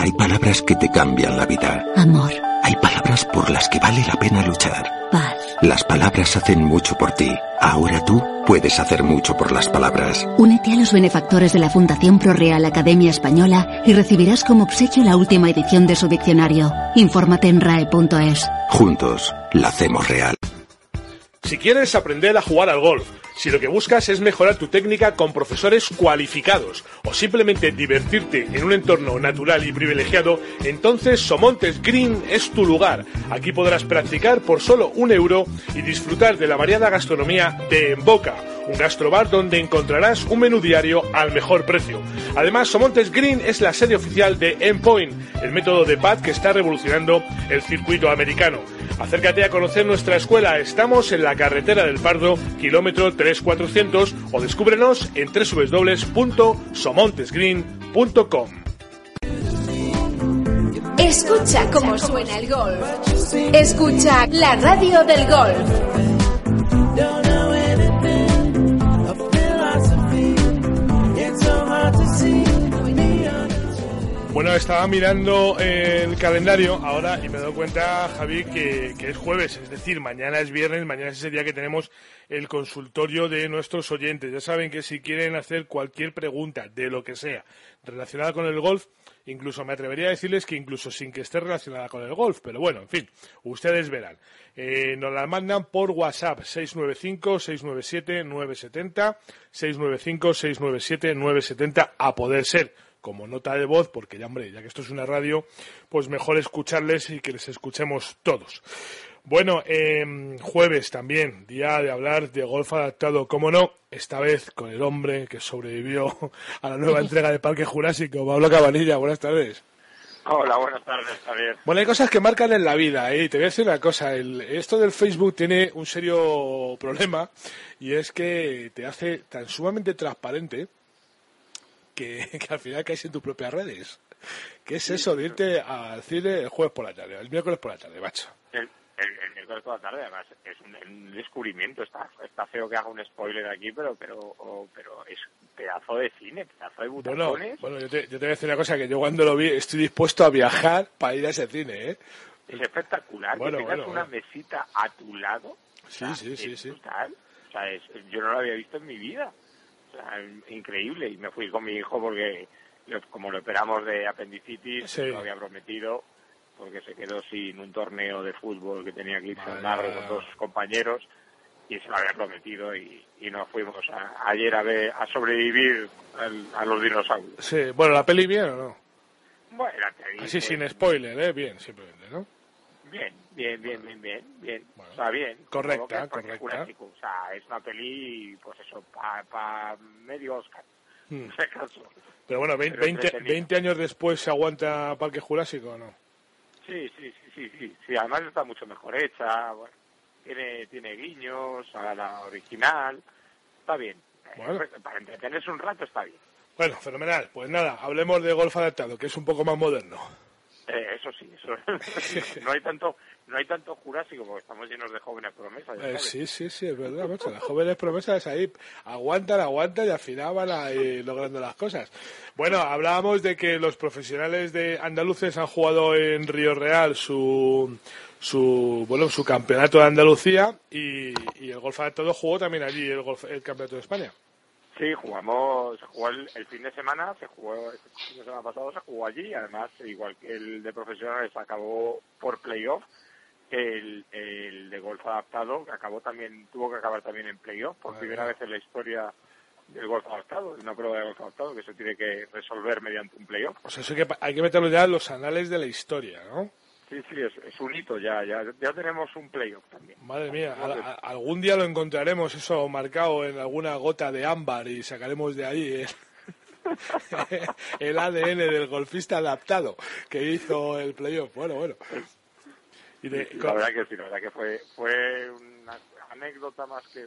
Hay palabras que te cambian la vida. Amor. Hay palabras por las que vale la pena luchar. Paz. Las palabras hacen mucho por ti. Ahora tú puedes hacer mucho por las palabras. Únete a los benefactores de la Fundación Pro Real Academia Española y recibirás como obsequio la última edición de su diccionario. Infórmate en rae.es. Juntos, la hacemos real. Si quieres aprender a jugar al golf, si lo que buscas es mejorar tu técnica con profesores cualificados o simplemente divertirte en un entorno natural y privilegiado, entonces Somontes Green es tu lugar. Aquí podrás practicar por solo un euro y disfrutar de la variada gastronomía de En Boca, un gastrobar donde encontrarás un menú diario al mejor precio. Además, Somontes Green es la sede oficial de Endpoint, el método de pad que está revolucionando el circuito americano. Acércate a conocer nuestra escuela. Estamos en la carretera del Pardo, kilómetro 3400 o descúbrenos en www.somontesgreen.com. Escucha cómo suena el golf. Escucha la radio del golf. to see. Bueno, estaba mirando el calendario ahora y me he dado cuenta, Javi, que, es jueves, es decir, mañana es viernes, mañana es ese día que tenemos el consultorio de nuestros oyentes. Ya saben que si quieren hacer cualquier pregunta de lo que sea relacionada con el golf, incluso me atrevería a decirles que incluso sin que esté relacionada con el golf, pero bueno, en fin, ustedes verán. Eh, nos la mandan por WhatsApp 695-697-970, 695-697-970 a poder ser como nota de voz, porque ya, hombre, ya que esto es una radio, pues mejor escucharles y que les escuchemos todos. Bueno, em, jueves también, día de hablar de golf adaptado, como no, esta vez con el hombre que sobrevivió a la nueva entrega de Parque Jurásico, Pablo Cabanilla, buenas tardes. Hola, buenas tardes, Javier. Bueno, hay cosas que marcan en la vida, ¿eh? te voy a decir una cosa, esto del Facebook tiene un serio problema y es que te hace tan sumamente transparente que, al final caes en tus propias redes. ¿Qué es eso de irte al cine el jueves por la tarde, el miércoles por la tarde, macho? El, miércoles por la tarde, además, es un, descubrimiento. Está, está feo que haga un spoiler aquí, pero pero pero es pedazo de cine, pedazo de butacones. Bueno, yo, te, yo te voy a decir una cosa, que yo cuando lo vi estoy dispuesto a viajar para ir a ese cine, ¿eh? Es espectacular, bueno, que tengas una mesita a tu lado. Sí, sí, sí, sí. O sea, yo no lo había visto en mi vida increíble. Y me fui con mi hijo porque, como lo operamos de apendicitis, lo había prometido, porque se quedó sin un torneo de fútbol que tenía que irse al con dos compañeros y se lo había prometido y, y nos fuimos a- ayer a ver a sobrevivir al- a los dinosaurios. Sí, bueno, ¿la peli bien o no? Bueno, te Así sin spoiler, ¿eh? Bien, simplemente, ¿no? Bien, bien, bien, bien, bien, bien. o sea, bien. Correcta, es porque correcta. O sea, es una peli, pues eso, para medio Oscar, Hmm. caso. Pero bueno, vein- Pero 20, entretenido. 20 años después se aguanta Parque Jurásico o no? Sí, sí, sí, sí, sí, sí. Además está mucho mejor hecha, bueno, tiene, tiene guiños a la original, está bien. Bueno. Eh, Para entretenerse un rato está bien. Bueno, fenomenal. Pues nada, hablemos de golf adaptado, que es un poco más moderno. Eh, eso sí, eso no hay tanto no hay tanto jurásico porque estamos llenos de jóvenes promesas. Eh, sí, sí, sí, es verdad, macho. Las jóvenes promesas ahí aguantan, aguantan y al final van ahí logrando las cosas. Bueno, hablábamos de que los profesionales de andaluces han jugado en Río Real su su bueno su campeonato de Andalucía y, y el golf adaptado jugó también allí el golf, el campeonato de España. Sí, jugamos, jugó el, el fin de semana, se jugó el fin de semana pasado, se jugó allí, además, igual que el de profesionales acabó por playoff, el, el de golf adaptado que acabó también, tuvo que acabar también en playoff, por primera vez en la historia del golf adaptado, una prueba de golf adaptado que se tiene que resolver mediante un playoff. O sea, eso hay que, hay que meterlo ya en los anales de la historia, ¿no? Sí, sí, es, es un hito ya, ya, ya tenemos un playoff también. Madre mía, a- a- algún día lo encontraremos eso marcado en alguna gota de ámbar y sacaremos de ahí el, el ADN del golfista adaptado que hizo el playoff. Bueno, bueno. Y de- Sí, la verdad que sí, la verdad que fue, fue una anécdota más que,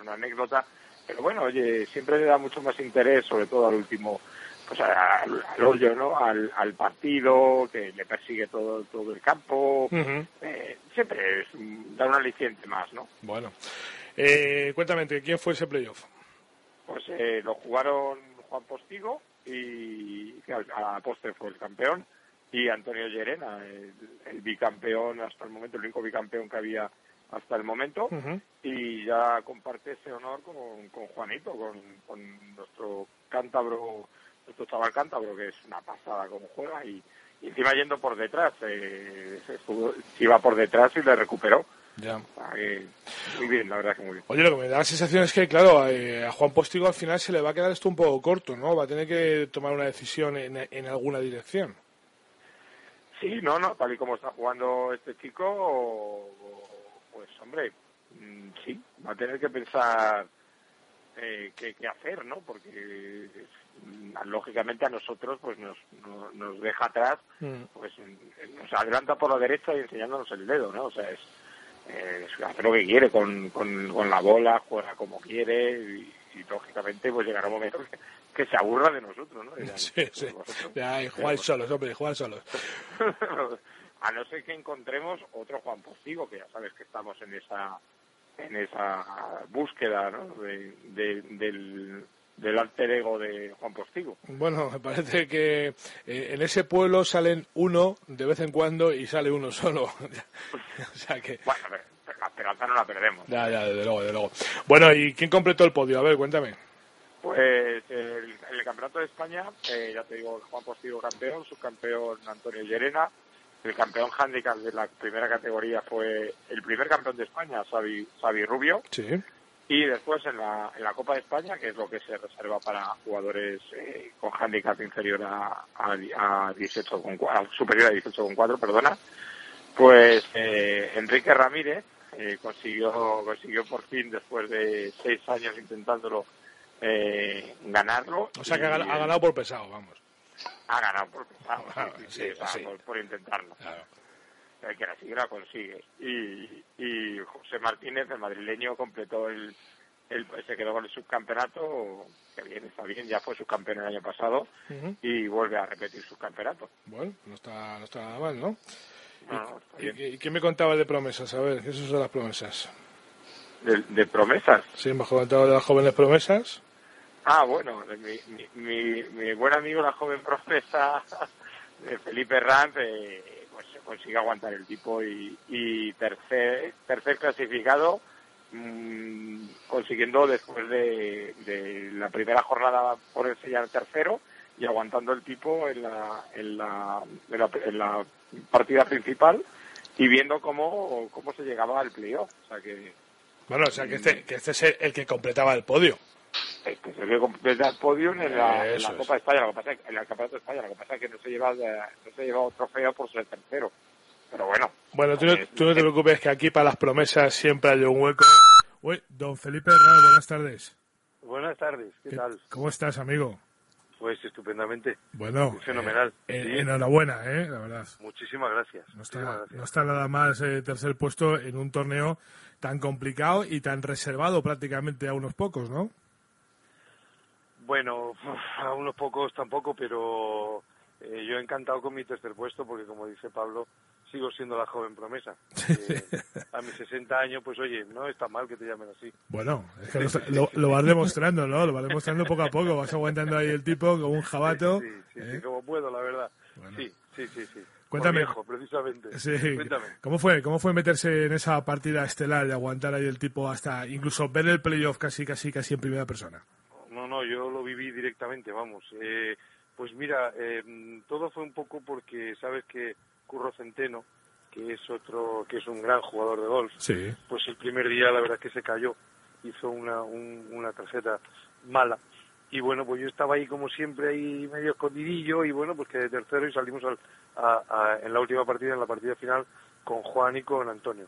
una anécdota, pero bueno, oye, siempre le da mucho más interés, sobre todo al último, pues al, al hoyo, ¿no? Al, al partido, que le persigue todo, todo el campo, eh, siempre es, da un aliciente más, ¿no? Bueno. Eh, cuéntame, ¿quién fue ese playoff? Pues eh, lo jugaron Juan Postigo y que a postre fue el campeón y Antonio Llerena, el, el bicampeón hasta el momento, el único bicampeón que había hasta el momento y ya comparte ese honor con, con Juanito, con, con nuestro cántabro, nuestro chaval cántabro que es una pasada como juega y, y encima yendo por detrás, eh, se estuvo- se iba por detrás y le recuperó. Ya. Muy bien, la verdad que muy bien. Oye, lo que me da la sensación es que, claro, eh, a Juan Postigo al final se le va a quedar esto un poco corto, ¿no? Va a tener que tomar una decisión en, en alguna dirección. Sí, no, no, tal y como está jugando este chico, pues hombre, mm, sí, va a tener que pensar eh, qué, qué hacer, ¿no? Porque mm, lógicamente a nosotros pues nos, no- nos deja atrás, pues mm, nos adelanta por la derecha y enseñándonos el dedo, ¿no? O sea, es, eh, hacer lo que quiere con, con, con la bola, juega como quiere y, y, lógicamente pues llegará un momento que, que se aburra de nosotros, ¿no? Dirán, Sí, sí. Ya, jugar solos, hombre, jugar solos. a no ser que encontremos otro Juan Postigo, que ya sabes que estamos en esa en esa búsqueda ¿no? de, de- del, del alter ego de Juan Postigo. Bueno, me parece que eh, en ese pueblo salen uno de vez en cuando y sale uno solo. o sea que... Bueno, pero la esperanza no la perdemos. Ya, ya, desde luego, desde luego. Bueno, ¿y quién completó el podio? A ver, cuéntame. Pues el, el Campeonato de España, eh, ya te digo, Juan Postigo campeón, subcampeón Antonio Llerena, el campeón handicap de la primera categoría fue el primer campeón de España, Xavi, Xavi Rubio, Sí. y después en la, en la Copa de España, que es lo que se reserva para jugadores eh, con handicap inferior a, a, a 18 con, a- superior a 18,4, perdona, pues eh, Enrique Ramírez eh, consiguió consiguió por fin después de seis años intentándolo eh, ganarlo. O sea que ha, Y, gan- ha ganado por pesado, vamos. Ha ganado por Ah, sí, sí, sí, por, por intentarlo. El que la sigue la consigue. Y, y José Martínez, el madrileño, completó el, el se quedó con el subcampeonato, que bien, está bien, ya fue subcampeón el año pasado y vuelve a repetir subcampeonato. Bueno, no está, no está nada mal, ¿no? No, no, ¿Y, y qué me contabas de promesas? A ver, ¿qué son las promesas? De, de promesas. Sí, me has contado de las jóvenes promesas. Ah, bueno, mi, mi, mi, mi buen amigo, la joven promesa de Felipe Ranz, eh, pues se consigue aguantar el tipo y, y tercer, tercer clasificado, mm, consiguiendo después de, de la primera jornada por ya el tercero y aguantando el tipo en la, en la, en la, partida principal y viendo cómo, cómo se llegaba al playoff. O sea que, bueno, o sea que este, que este es el, que completaba el podio. Es el que completa el podio en la, Copa de España. Lo que pasa es, en el Campeonato de España. Lo que pasa es que no se lleva, no se lleva trofeo por ser tercero. Pero bueno. Bueno, tú, no, tú no te preocupes que aquí para las promesas siempre hay un hueco. Uy, don Felipe Herrera, buenas tardes. Buenas tardes, ¿qué, tal? ¿Cómo estás, amigo? Pues estupendamente. Bueno, fenomenal. Eh, enhorabuena, ¿eh? La verdad. Muchísimas gracias. No está, nada más eh, tercer puesto en un torneo tan complicado y tan reservado prácticamente a unos pocos, ¿no? Bueno, a unos pocos tampoco, pero eh, yo he encantado con mi tercer puesto porque, como dice Pablo, sigo siendo la joven promesa. a mis 60 años, pues oye, no está mal que te llamen así. Bueno, es que lo, vas demostrando, ¿no? Lo vas demostrando poco a poco, vas aguantando ahí el tipo como un jabato. Sí, sí, sí, ¿eh? como puedo, la verdad. Sí, sí, sí, sí. Cuéntame. precisamente. Sí. ¿Cómo fue? ¿Cómo fue meterse en esa partida estelar y aguantar ahí el tipo hasta incluso ver el playoff casi, casi, casi en primera persona? No, yo lo viví directamente, vamos. Eh, pues mira, eh, todo fue un poco porque sabes que Curro Centeno, que es otro, que es un gran jugador de golf, pues el primer día la verdad es que se cayó, hizo una, una tarjeta mala y bueno, pues yo estaba ahí como siempre ahí medio escondidillo y bueno, pues que de tercero y salimos al, en la última partida, en la partida final con Juan y con Antonio.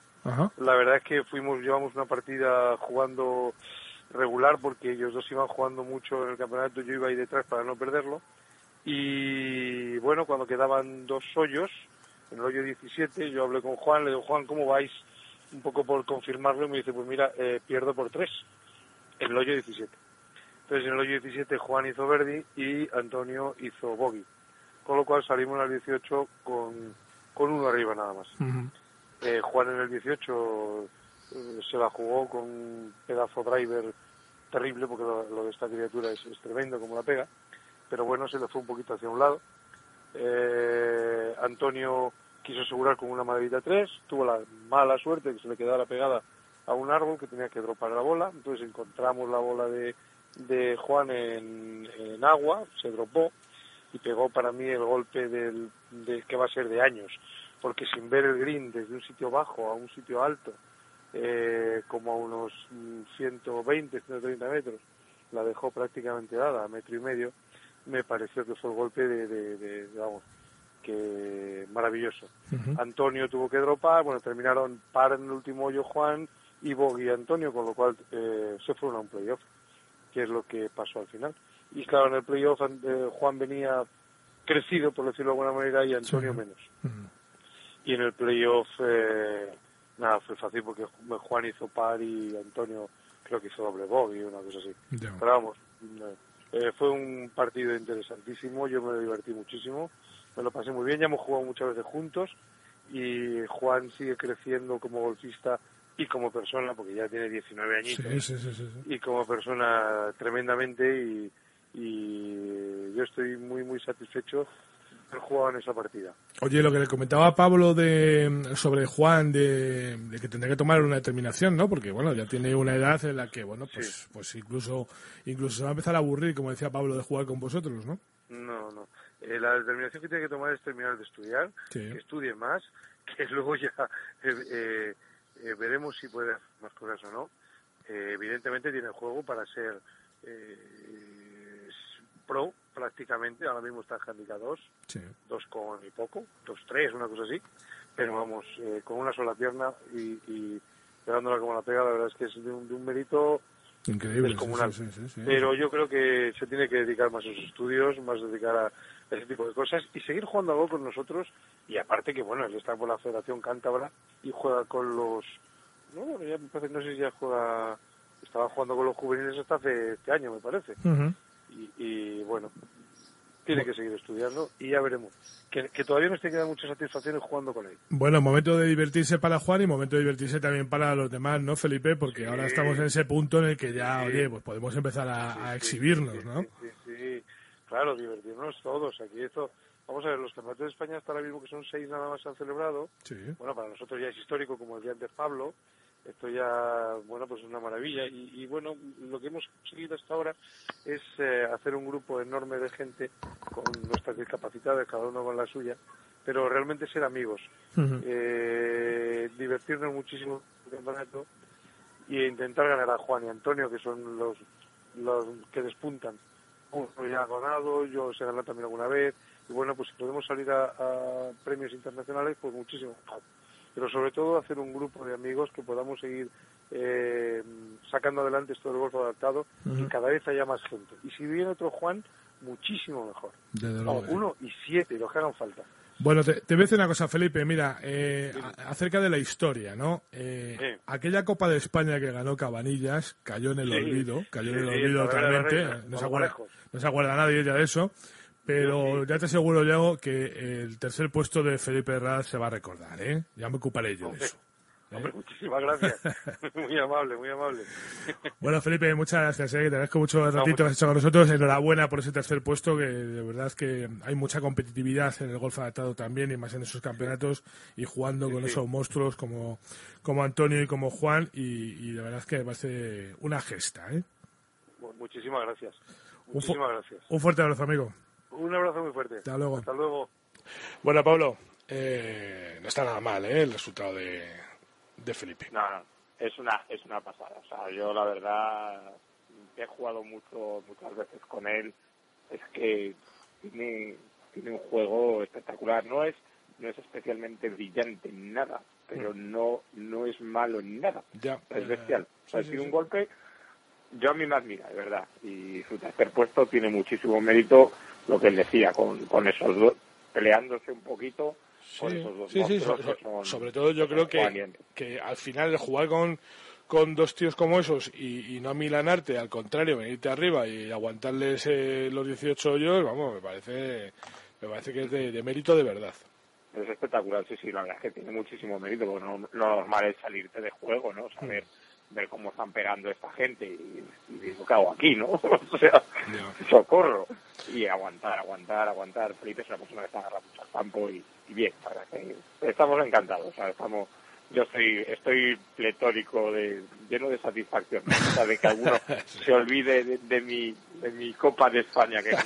La verdad es que fuimos, llevamos una partida jugando regular porque ellos dos iban jugando mucho en el campeonato, yo iba ahí detrás para no perderlo y bueno, cuando quedaban dos hoyos, en el hoyo 17, yo hablé con Juan, le digo, Juan, ¿cómo vais? Un poco por confirmarlo, y me dice, pues mira, eh, pierdo por tres, en el hoyo 17. Entonces, en el hoyo 17, Juan hizo Verdi y Antonio hizo Bogey. Con lo cual salimos al 18 con, con uno arriba nada más. eh, Juan en el 18 se la jugó con un pedazo driver terrible, porque lo, de esta criatura es, es, tremendo como la pega, pero bueno, se le fue un poquito hacia un lado. Eh, Antonio quiso asegurar con una maderita 3, tuvo la mala suerte que se le quedara pegada a un árbol que tenía que dropar la bola, entonces encontramos la bola de, de Juan en, agua, se dropó y pegó para mí el golpe del, de, que va a ser de años, porque sin ver el green desde un sitio bajo a un sitio alto, eh, como a unos 120, 130 metros, la dejó prácticamente dada a metro y medio, me pareció que fue el golpe de, de, vamos, que maravilloso. Antonio tuvo que dropar, bueno, terminaron par en el último hoyo Juan y Bogui y Antonio, con lo cual eh, se fueron a un playoff, que es lo que pasó al final. Y claro, en el playoff eh, Juan venía crecido, por decirlo de alguna manera, y Antonio menos. Y en el playoff, eh, nada, fue fácil porque Juan hizo par y Antonio creo que hizo doble bogey, una cosa así. Pero vamos, eh, fue un partido interesantísimo, yo me divertí muchísimo, me lo pasé muy bien, ya hemos jugado muchas veces juntos y Juan sigue creciendo como golfista y como persona, porque ya tiene 19 añitos, y como persona tremendamente y, y yo estoy muy, muy satisfecho jugado en esa partida. Oye, lo que le comentaba Pablo de, sobre Juan, de, que tendría que tomar una determinación, ¿no? Porque, bueno, ya tiene una edad en la que, bueno, pues, pues incluso, incluso se va a empezar a aburrir, como decía Pablo, de jugar con vosotros, ¿no? No, no. Eh, la determinación que tiene que tomar es terminar de estudiar, que estudie más, que luego ya eh, eh, veremos si puede hacer más cosas o no. evidentemente tiene juego para ser pro prácticamente, ahora mismo está en handicap 2, dos con y poco, dos tres, una cosa así, pero vamos, eh, con una sola pierna y, y, pegándola como la pega, la verdad es que es de un, mérito Increíble, descomunal. pero yo creo que se tiene que dedicar más a sus estudios, más dedicar a ese tipo de cosas y seguir jugando algo con nosotros. Y aparte que bueno, él está por la Federación Cántabra y juega con los no, ya me parece, no sé si ya juega estaba jugando con los juveniles hasta hace este año me parece y, bueno, tiene que seguir estudiando y ya veremos. Que, todavía nos tiene que dar muchas satisfacciones jugando con él. Bueno, momento de divertirse para Juan y momento de divertirse también para los demás, ¿no, Felipe? Porque ahora estamos en ese punto en el que ya, oye, pues podemos empezar a, exhibirnos, ¿no? Sí, sí, claro, divertirnos todos. Aquí esto, vamos a ver, los campeonatos de España hasta ahora mismo que son seis nada más se han celebrado. Bueno, para nosotros ya es histórico, como decía antes Pablo, esto ya, bueno, pues es una maravilla. Y, bueno, lo que hemos conseguido hasta ahora es eh, hacer un grupo enorme de gente con nuestras discapacidades, cada uno con la suya, pero realmente ser amigos, eh, divertirnos muchísimo en el campeonato y intentar ganar a Juan y Antonio, que son los, los que despuntan. Uno ya ha ganado, yo se ganado también alguna vez, y bueno, pues si podemos salir a, premios internacionales, pues muchísimo Pero sobre todo hacer un grupo de amigos que podamos seguir eh, sacando adelante esto del golf adaptado y cada vez haya más gente. Y si viene otro Juan, muchísimo mejor. uno y siete, los que hagan falta. Bueno, te, voy a decir una cosa, Felipe. Mira, eh, acerca de la historia, ¿no? Eh, aquella Copa de España que ganó Cabanillas cayó en el olvido, cayó en el olvido totalmente. No se, acuerda, no se acuerda nadie ya de eso. Pero ya te aseguro, Diego, que el tercer puesto de Felipe Herrera se va a recordar, ¿eh? Ya me ocuparé yo de eso. Hombre, muchísimas gracias. muy amable, muy amable. bueno, Felipe, muchas gracias. ¿eh? Te agradezco mucho el ratito que has hecho con nosotros. Enhorabuena por ese tercer puesto, que de verdad es que hay mucha competitividad en el golf adaptado también, y más en esos campeonatos, y jugando con esos monstruos como, como Antonio y como Juan, y, de verdad es que va a ser una gesta. ¿eh? muchísimas gracias. Muchísimas gracias. Un fuerte abrazo, amigo. Un abrazo muy fuerte. Hasta luego. Hasta luego. Bueno, Pablo, eh, no está nada mal ¿eh? el resultado de, de Felipe. No, no, es una, es una pasada. O sea, yo la verdad he jugado mucho, muchas veces con él. Es que tiene, tiene un juego espectacular. No es, no es especialmente brillante en nada, pero mm. no, no es malo en nada. Ya, es bestial. o sea, tiene un golpe yo a mí me admira, de verdad. Y su tercer puesto tiene muchísimo mérito lo que él decía, con, con esos dos, peleándose un poquito con esos dos sí, sí, sobre todo yo creo que, que al final el jugar con, con dos tíos como esos y, no milanarte, al contrario, venirte arriba y aguantarles eh, los 18 hoyos, vamos, me parece, me parece que es de, mérito de verdad. Es espectacular, sí, sí, la verdad es que tiene muchísimo mérito, porque no, lo normal es salirte de juego, ¿no? Saber ver cómo están pegando esta gente y, y ¿qué hago aquí, no? o sea, socorro. Y aguantar, aguantar, aguantar. Felipe es una persona que está agarrando mucho al campo y, bien, para que estamos encantados, estamos yo estoy, estoy pletórico, de, lleno de satisfacción, de que alguno se olvide de, mi, de mi Copa de España que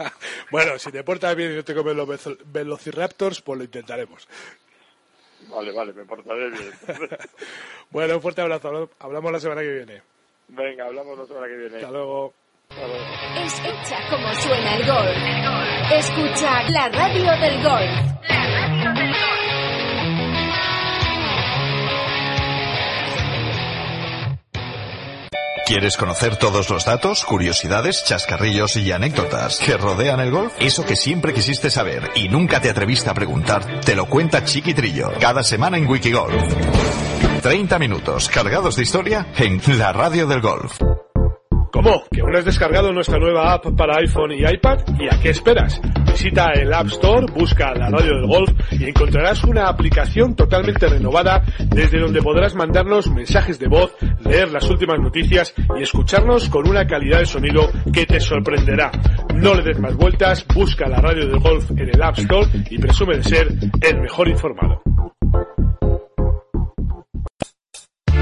Bueno, si te portas bien y no te comes los velociraptors, pues lo intentaremos. Vale, vale, me portaré bien. bueno, un fuerte abrazo. Hablamos la semana que viene. Venga, hablamos la semana que viene. Hasta luego. Escucha cómo suena el gol. Escucha la radio del gol. La radio del gol. ¿Quieres conocer todos los datos, curiosidades, chascarrillos y anécdotas que rodean el golf? Eso que siempre quisiste saber y nunca te atreviste a preguntar, te lo cuenta Chiquitrillo cada semana en Wikigolf. 30 minutos cargados de historia en la radio del golf. ¿Cómo? ¿Que aún has descargado nuestra nueva app para iPhone y iPad? ¿Y a qué esperas? Visita el App Store, busca la radio del golf y encontrarás una aplicación totalmente renovada desde donde podrás mandarnos mensajes de voz, leer las últimas noticias y escucharnos con una calidad de sonido que te sorprenderá. No le des más vueltas, busca la radio del golf en el App Store y presume de ser el mejor informado.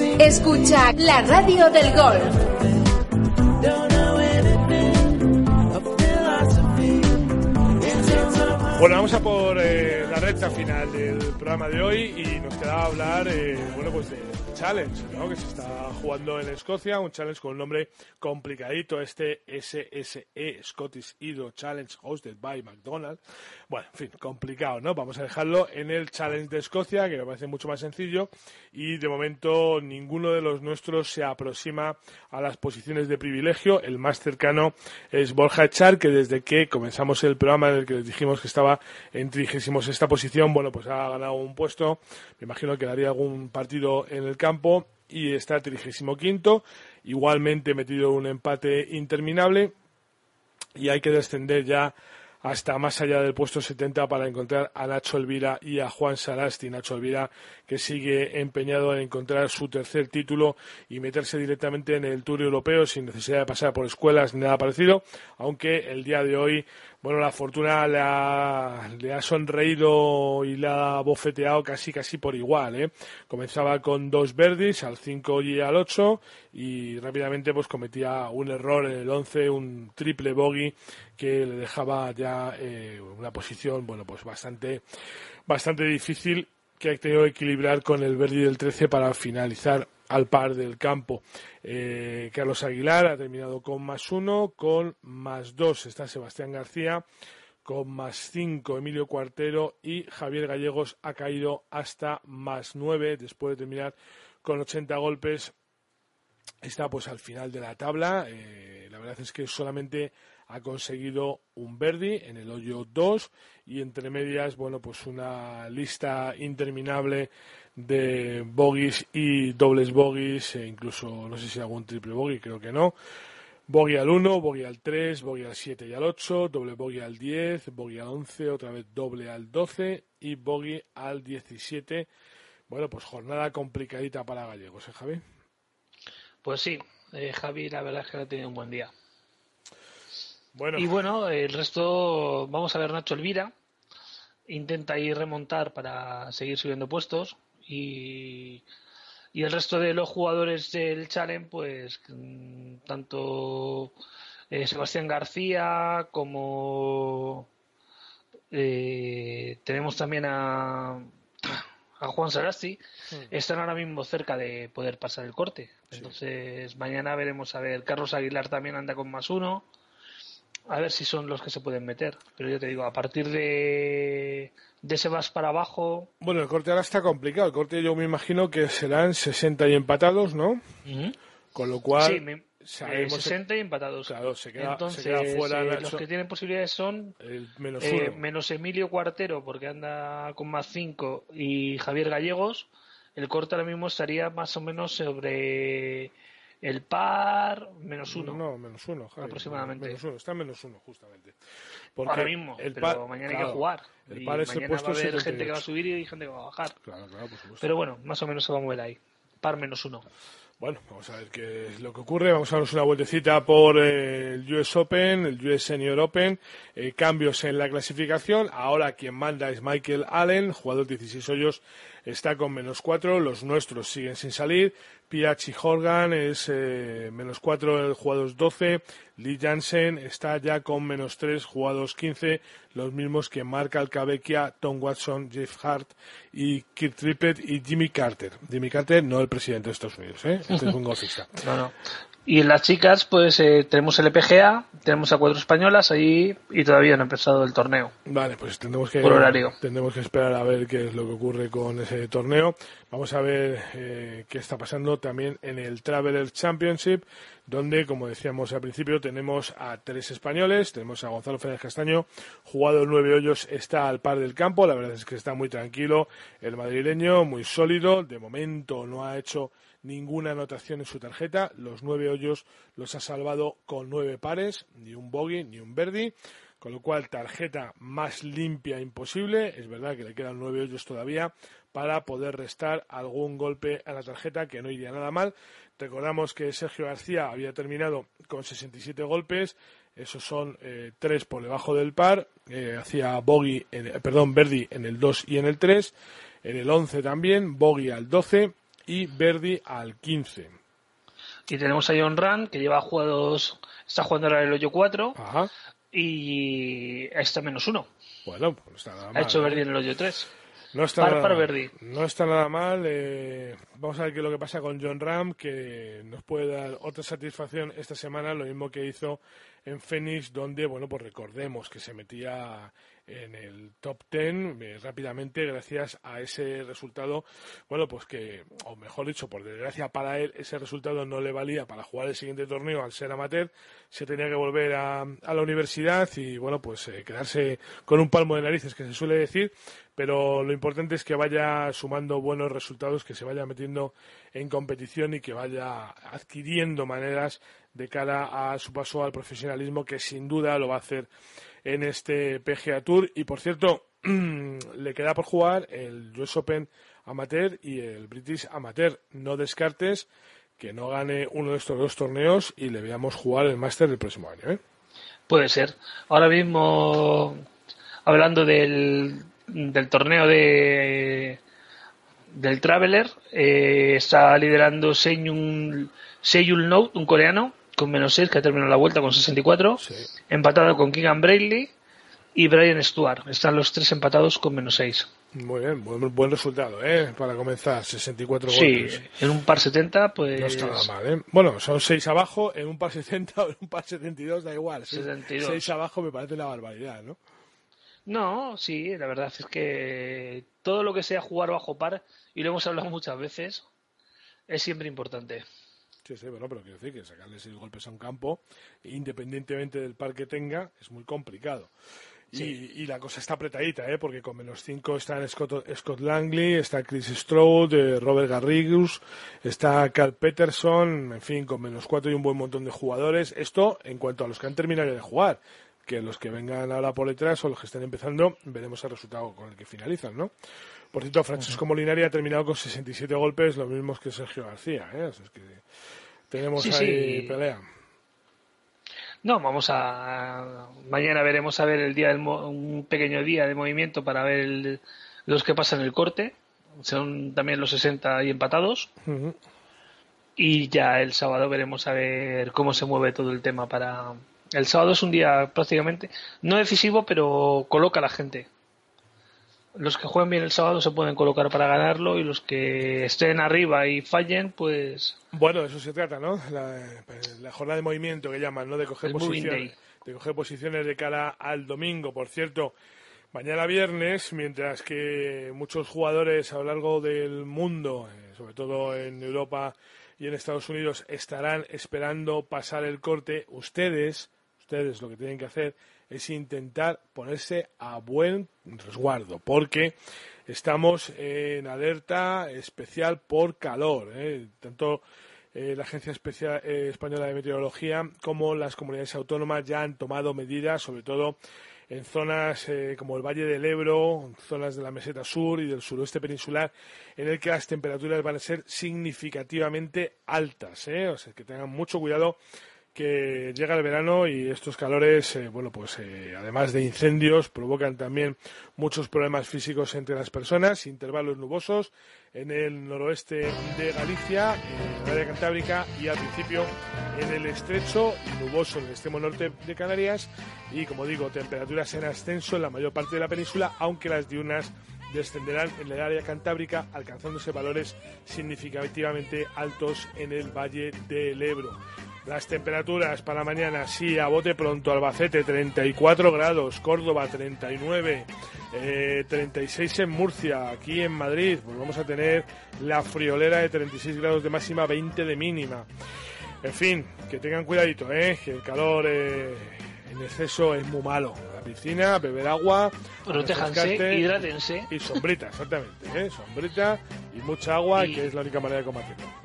Escucha la radio del golf. Bueno, vamos a por eh, la recta final del programa de hoy y nos queda hablar, eh, bueno, pues de challenge, ¿no? Que se está jugando en Escocia, un challenge con un nombre complicadito, este SSE Scottish Hydro Challenge hosted by McDonald's. Bueno, en fin, complicado, ¿no? Vamos a dejarlo en el challenge de Escocia, que me parece mucho más sencillo y de momento ninguno de los nuestros se aproxima a las posiciones de privilegio. El más cercano es Borja Echar, que desde que comenzamos el programa en el que les dijimos que estaba en esta posición, bueno, pues ha ganado un puesto. Me imagino que daría algún partido en el campo y está 35 igualmente metido un empate interminable y hay que descender ya hasta más allá del puesto 70 para encontrar a Nacho Elvira y a Juan Sarasti. Nacho Elvira que sigue empeñado en encontrar su tercer título y meterse directamente en el Tour Europeo sin necesidad de pasar por escuelas ni nada parecido, aunque el día de hoy bueno, la fortuna le ha, le ha, sonreído y le ha bofeteado casi casi por igual, ¿eh? Comenzaba con dos verdis, al 5 y al 8, y rápidamente pues cometía un error en el 11, un triple bogey que le dejaba ya eh, una posición, bueno, pues bastante, bastante difícil que ha tenido que equilibrar con el verdi del 13 para finalizar al par del campo. Eh, Carlos Aguilar ha terminado con más uno, con más dos está Sebastián García, con más cinco Emilio Cuartero y Javier Gallegos ha caído hasta más nueve después de terminar con 80 golpes. Está pues al final de la tabla. Eh, la verdad es que solamente ha conseguido un Verdi en el hoyo 2 y entre medias, bueno, pues una lista interminable de bogies y dobles bogies, e incluso no sé si algún triple bogey, creo que no. Bogey al 1, bogey al 3, bogey al 7 y al 8, doble bogey al 10, bogey al 11, otra vez doble al 12 y bogey al 17. Bueno, pues jornada complicadita para Gallegos, ¿eh, Javi? Pues sí, eh, Javi, la verdad es que ha tenido un buen día. Bueno. Y bueno, el resto, vamos a ver Nacho Elvira. Intenta ir remontar para seguir subiendo puestos y, el resto de los jugadores del Challenge, pues mm, tanto eh, Sebastián García como eh, tenemos también a, a Juan Sarasti, hmm. están ahora mismo cerca de poder pasar el corte. Entonces mañana veremos a ver, Carlos Aguilar también anda con más uno a ver si son los que se pueden meter. Pero yo te digo, a partir de, de ese vas para abajo. Bueno, el corte ahora está complicado. El corte yo me imagino que serán 60 y empatados, ¿no? Con lo cual. Sí, me, 60 y empatados. Claro, se queda, Entonces, fuera. Eh, los que tienen posibilidades son menos, eh, menos Emilio Cuartero, porque anda con más 5, y Javier Gallegos. El corte ahora mismo estaría más o menos sobre el par, menos uno. No, menos uno, Aproximadamente. Menos uno, está menos uno, justamente. Porque Ahora mismo, el pero mañana hay que jugar. El par es el puesto va a haber gente que va a subir y gente que va a bajar. Claro, claro, por supuesto. Pero bueno, más o menos se va a mover ahí. Par menos uno. Bueno, vamos a ver qué es lo que ocurre. Vamos a darnos una vueltecita por eh, el US Open, el US Senior Open. Eh, cambios en la clasificación. Ahora quien manda es Michael Allen, jugador 16 hoyos, está con menos 4. Los nuestros siguen sin salir. Piachi Horgan es eh, menos 4, el jugador 12. Lee Jansen está ya con menos 3, jugados 15, los mismos que Mark Alcabequia, Tom Watson, Jeff Hart y Kirk Trippett y Jimmy Carter. Jimmy Carter, no el presidente de Estados Unidos, ¿eh? este es un golfista. no, no. Y en las chicas, pues eh, tenemos el EPGA, tenemos a cuatro españolas ahí y todavía no ha empezado el torneo. Vale, pues tendremos que, Por horario. tendremos que esperar a ver qué es lo que ocurre con ese torneo. Vamos a ver eh, qué está pasando también en el Traveler Championship, donde, como decíamos al principio, tenemos a tres españoles. Tenemos a Gonzalo Fernández Castaño, jugado nueve hoyos, está al par del campo. La verdad es que está muy tranquilo el madrileño, muy sólido. De momento no ha hecho ninguna anotación en su tarjeta. Los nueve hoyos los ha salvado con nueve pares, ni un bogey ni un verdi. Con lo cual, tarjeta más limpia imposible. Es verdad que le quedan nueve hoyos todavía para poder restar algún golpe a la tarjeta que no iría nada mal. Recordamos que Sergio García había terminado con 67 golpes. Esos son eh, tres por debajo del par. Eh, hacía bogey, perdón, Verdi en el 2 y en el 3. En el 11 también, bogey al 12 y Verdi al 15. Y tenemos a John Rand, que lleva jugados, está jugando ahora el hoyo 4 y está menos 1. Bueno, pues está nada mal. Ha hecho Verdi en el hoyo 3. No está, nada, Verdi. no está nada mal. Eh, vamos a ver qué es lo que pasa con John Ram, que nos puede dar otra satisfacción esta semana, lo mismo que hizo en Phoenix, donde, bueno, pues recordemos que se metía en el top 10 eh, rápidamente gracias a ese resultado, bueno, pues que, o mejor dicho, por desgracia para él, ese resultado no le valía para jugar el siguiente torneo al ser amateur, se tenía que volver a, a la universidad y, bueno, pues eh, quedarse con un palmo de narices, que se suele decir, pero lo importante es que vaya sumando buenos resultados, que se vaya metiendo en competición y que vaya adquiriendo maneras de cara a su paso al profesionalismo, que sin duda lo va a hacer en este PGA Tour. Y por cierto, le queda por jugar el US Open Amateur y el British Amateur. No descartes que no gane uno de estos dos torneos y le veamos jugar el Master del próximo año. ¿eh? Puede ser. Ahora mismo, hablando del, del torneo de del Traveler, eh, está liderando Seyun, Note, un coreano, con menos 6, que ha terminado la vuelta con 64. Empatado con Keegan Braley y Brian Stuart. Están los tres empatados con menos 6. Muy bien, buen, buen resultado, ¿eh? Para comenzar, 64 sí, en un par 70, pues... No está nada mal, ¿eh? Bueno, son 6 abajo, en un par 70 o en un par 72, da igual. 72. 6 abajo me parece una barbaridad, ¿no? No, sí, la verdad es que todo lo que sea jugar bajo par, y lo hemos hablado muchas veces, es siempre importante. Sí, sí, bueno, pero quiero decir que sacarle seis golpes a un campo, independientemente del par que tenga, es muy complicado. Y, la cosa está apretadita, ¿eh? porque con menos cinco están Scott, Scott Langley, está Chris Stroud, eh, Robert Garrigues, está Carl Peterson, en fin, con menos cuatro y un buen montón de jugadores. Esto en cuanto a los que han terminado de jugar, que los que vengan ahora por detrás o los que estén empezando, veremos el resultado con el que finalizan, ¿no? Por cierto, Francesco Molinari ha terminado con 67 golpes, lo mismo que Sergio García, ¿eh? es que tenemos ahí pelea. No, vamos a. Mañana veremos a ver el día del un pequeño día de movimiento para ver los que pasan el corte. Son también los 60 y empatados. Y ya el sábado veremos a ver cómo se mueve todo el tema para. El sábado es un día prácticamente no decisivo, pero coloca a la gente los que jueguen bien el sábado se pueden colocar para ganarlo y los que estén arriba y fallen, pues. Bueno, eso se trata, ¿no? La, jornada de movimiento que llaman, ¿no? De coger, posiciones, de coger posiciones de cara al domingo. Por cierto, mañana viernes, mientras que muchos jugadores a lo largo del mundo, eh, sobre todo en Europa y en Estados Unidos, estarán esperando pasar el corte, ustedes, ustedes lo que tienen que hacer es intentar ponerse a buen resguardo, porque estamos en alerta especial por calor. ¿eh? Tanto eh, la Agencia Especial, eh, Española de Meteorología como las comunidades autónomas ya han tomado medidas, sobre todo en zonas como el Valle del Ebro, zonas de la meseta sur y del suroeste peninsular, en el que las temperaturas van a ser significativamente altas. O sea, que tengan mucho cuidado que llega el verano y estos calores, eh, bueno, pues eh, además de incendios, provocan también muchos problemas físicos entre las personas, intervalos nubosos en el noroeste de Galicia, en el área cantábrica y al principio en el estrecho y nuboso en el extremo norte de Canarias. Y, como digo, temperaturas en ascenso en la mayor parte de la península, aunque las diurnas descenderán en el área cantábrica, alcanzándose valores significativamente altos en el Valle del Ebro. Las temperaturas para mañana, sí, a bote pronto, Albacete 34 grados, Córdoba 39, 36 eh, en Murcia, aquí en Madrid, pues vamos a tener la friolera de 36 grados de máxima, 20 de mínima. En fin, que tengan cuidadito, ¿eh? que el calor eh, en exceso es muy malo. Piscina, beber agua, protéjanse, hidrátense. Y sombrita, exactamente, ¿eh? sombrita y mucha agua, que es la única manera de combatirlo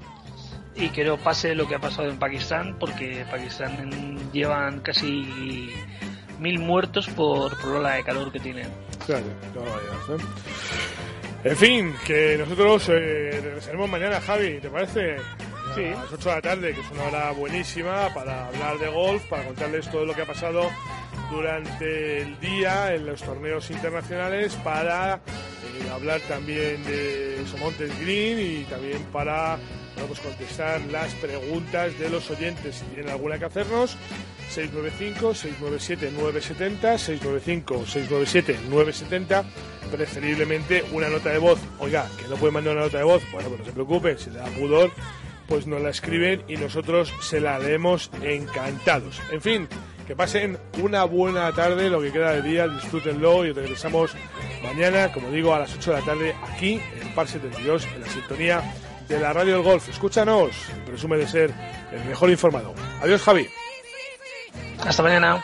y que no pase lo que ha pasado en Pakistán, porque Pakistán llevan casi mil muertos por, ola de calor que tienen. Claro, ¿eh? En fin, que nosotros eh, regresaremos mañana, Javi, ¿te parece? Sí. A las 8 de la tarde, que es una hora buenísima para hablar de golf, para contarles todo lo que ha pasado durante el día en los torneos internacionales, para eh, hablar también de Somontes Green y también para Vamos a contestar las preguntas de los oyentes. Si tienen alguna que hacernos, 695-697-970, 695-697-970, preferiblemente una nota de voz. Oiga, que no pueden mandar una nota de voz, bueno, pues no se preocupen, si le da pudor, pues nos la escriben y nosotros se la leemos encantados. En fin, Que pasen una buena tarde, lo que queda de día, disfrútenlo y regresamos mañana, como digo, a las 8 de la tarde aquí en Par 72, en la sintonía de la Radio del Golf. Escúchanos, presume de ser el mejor informado. Adiós, Javi. Hasta mañana.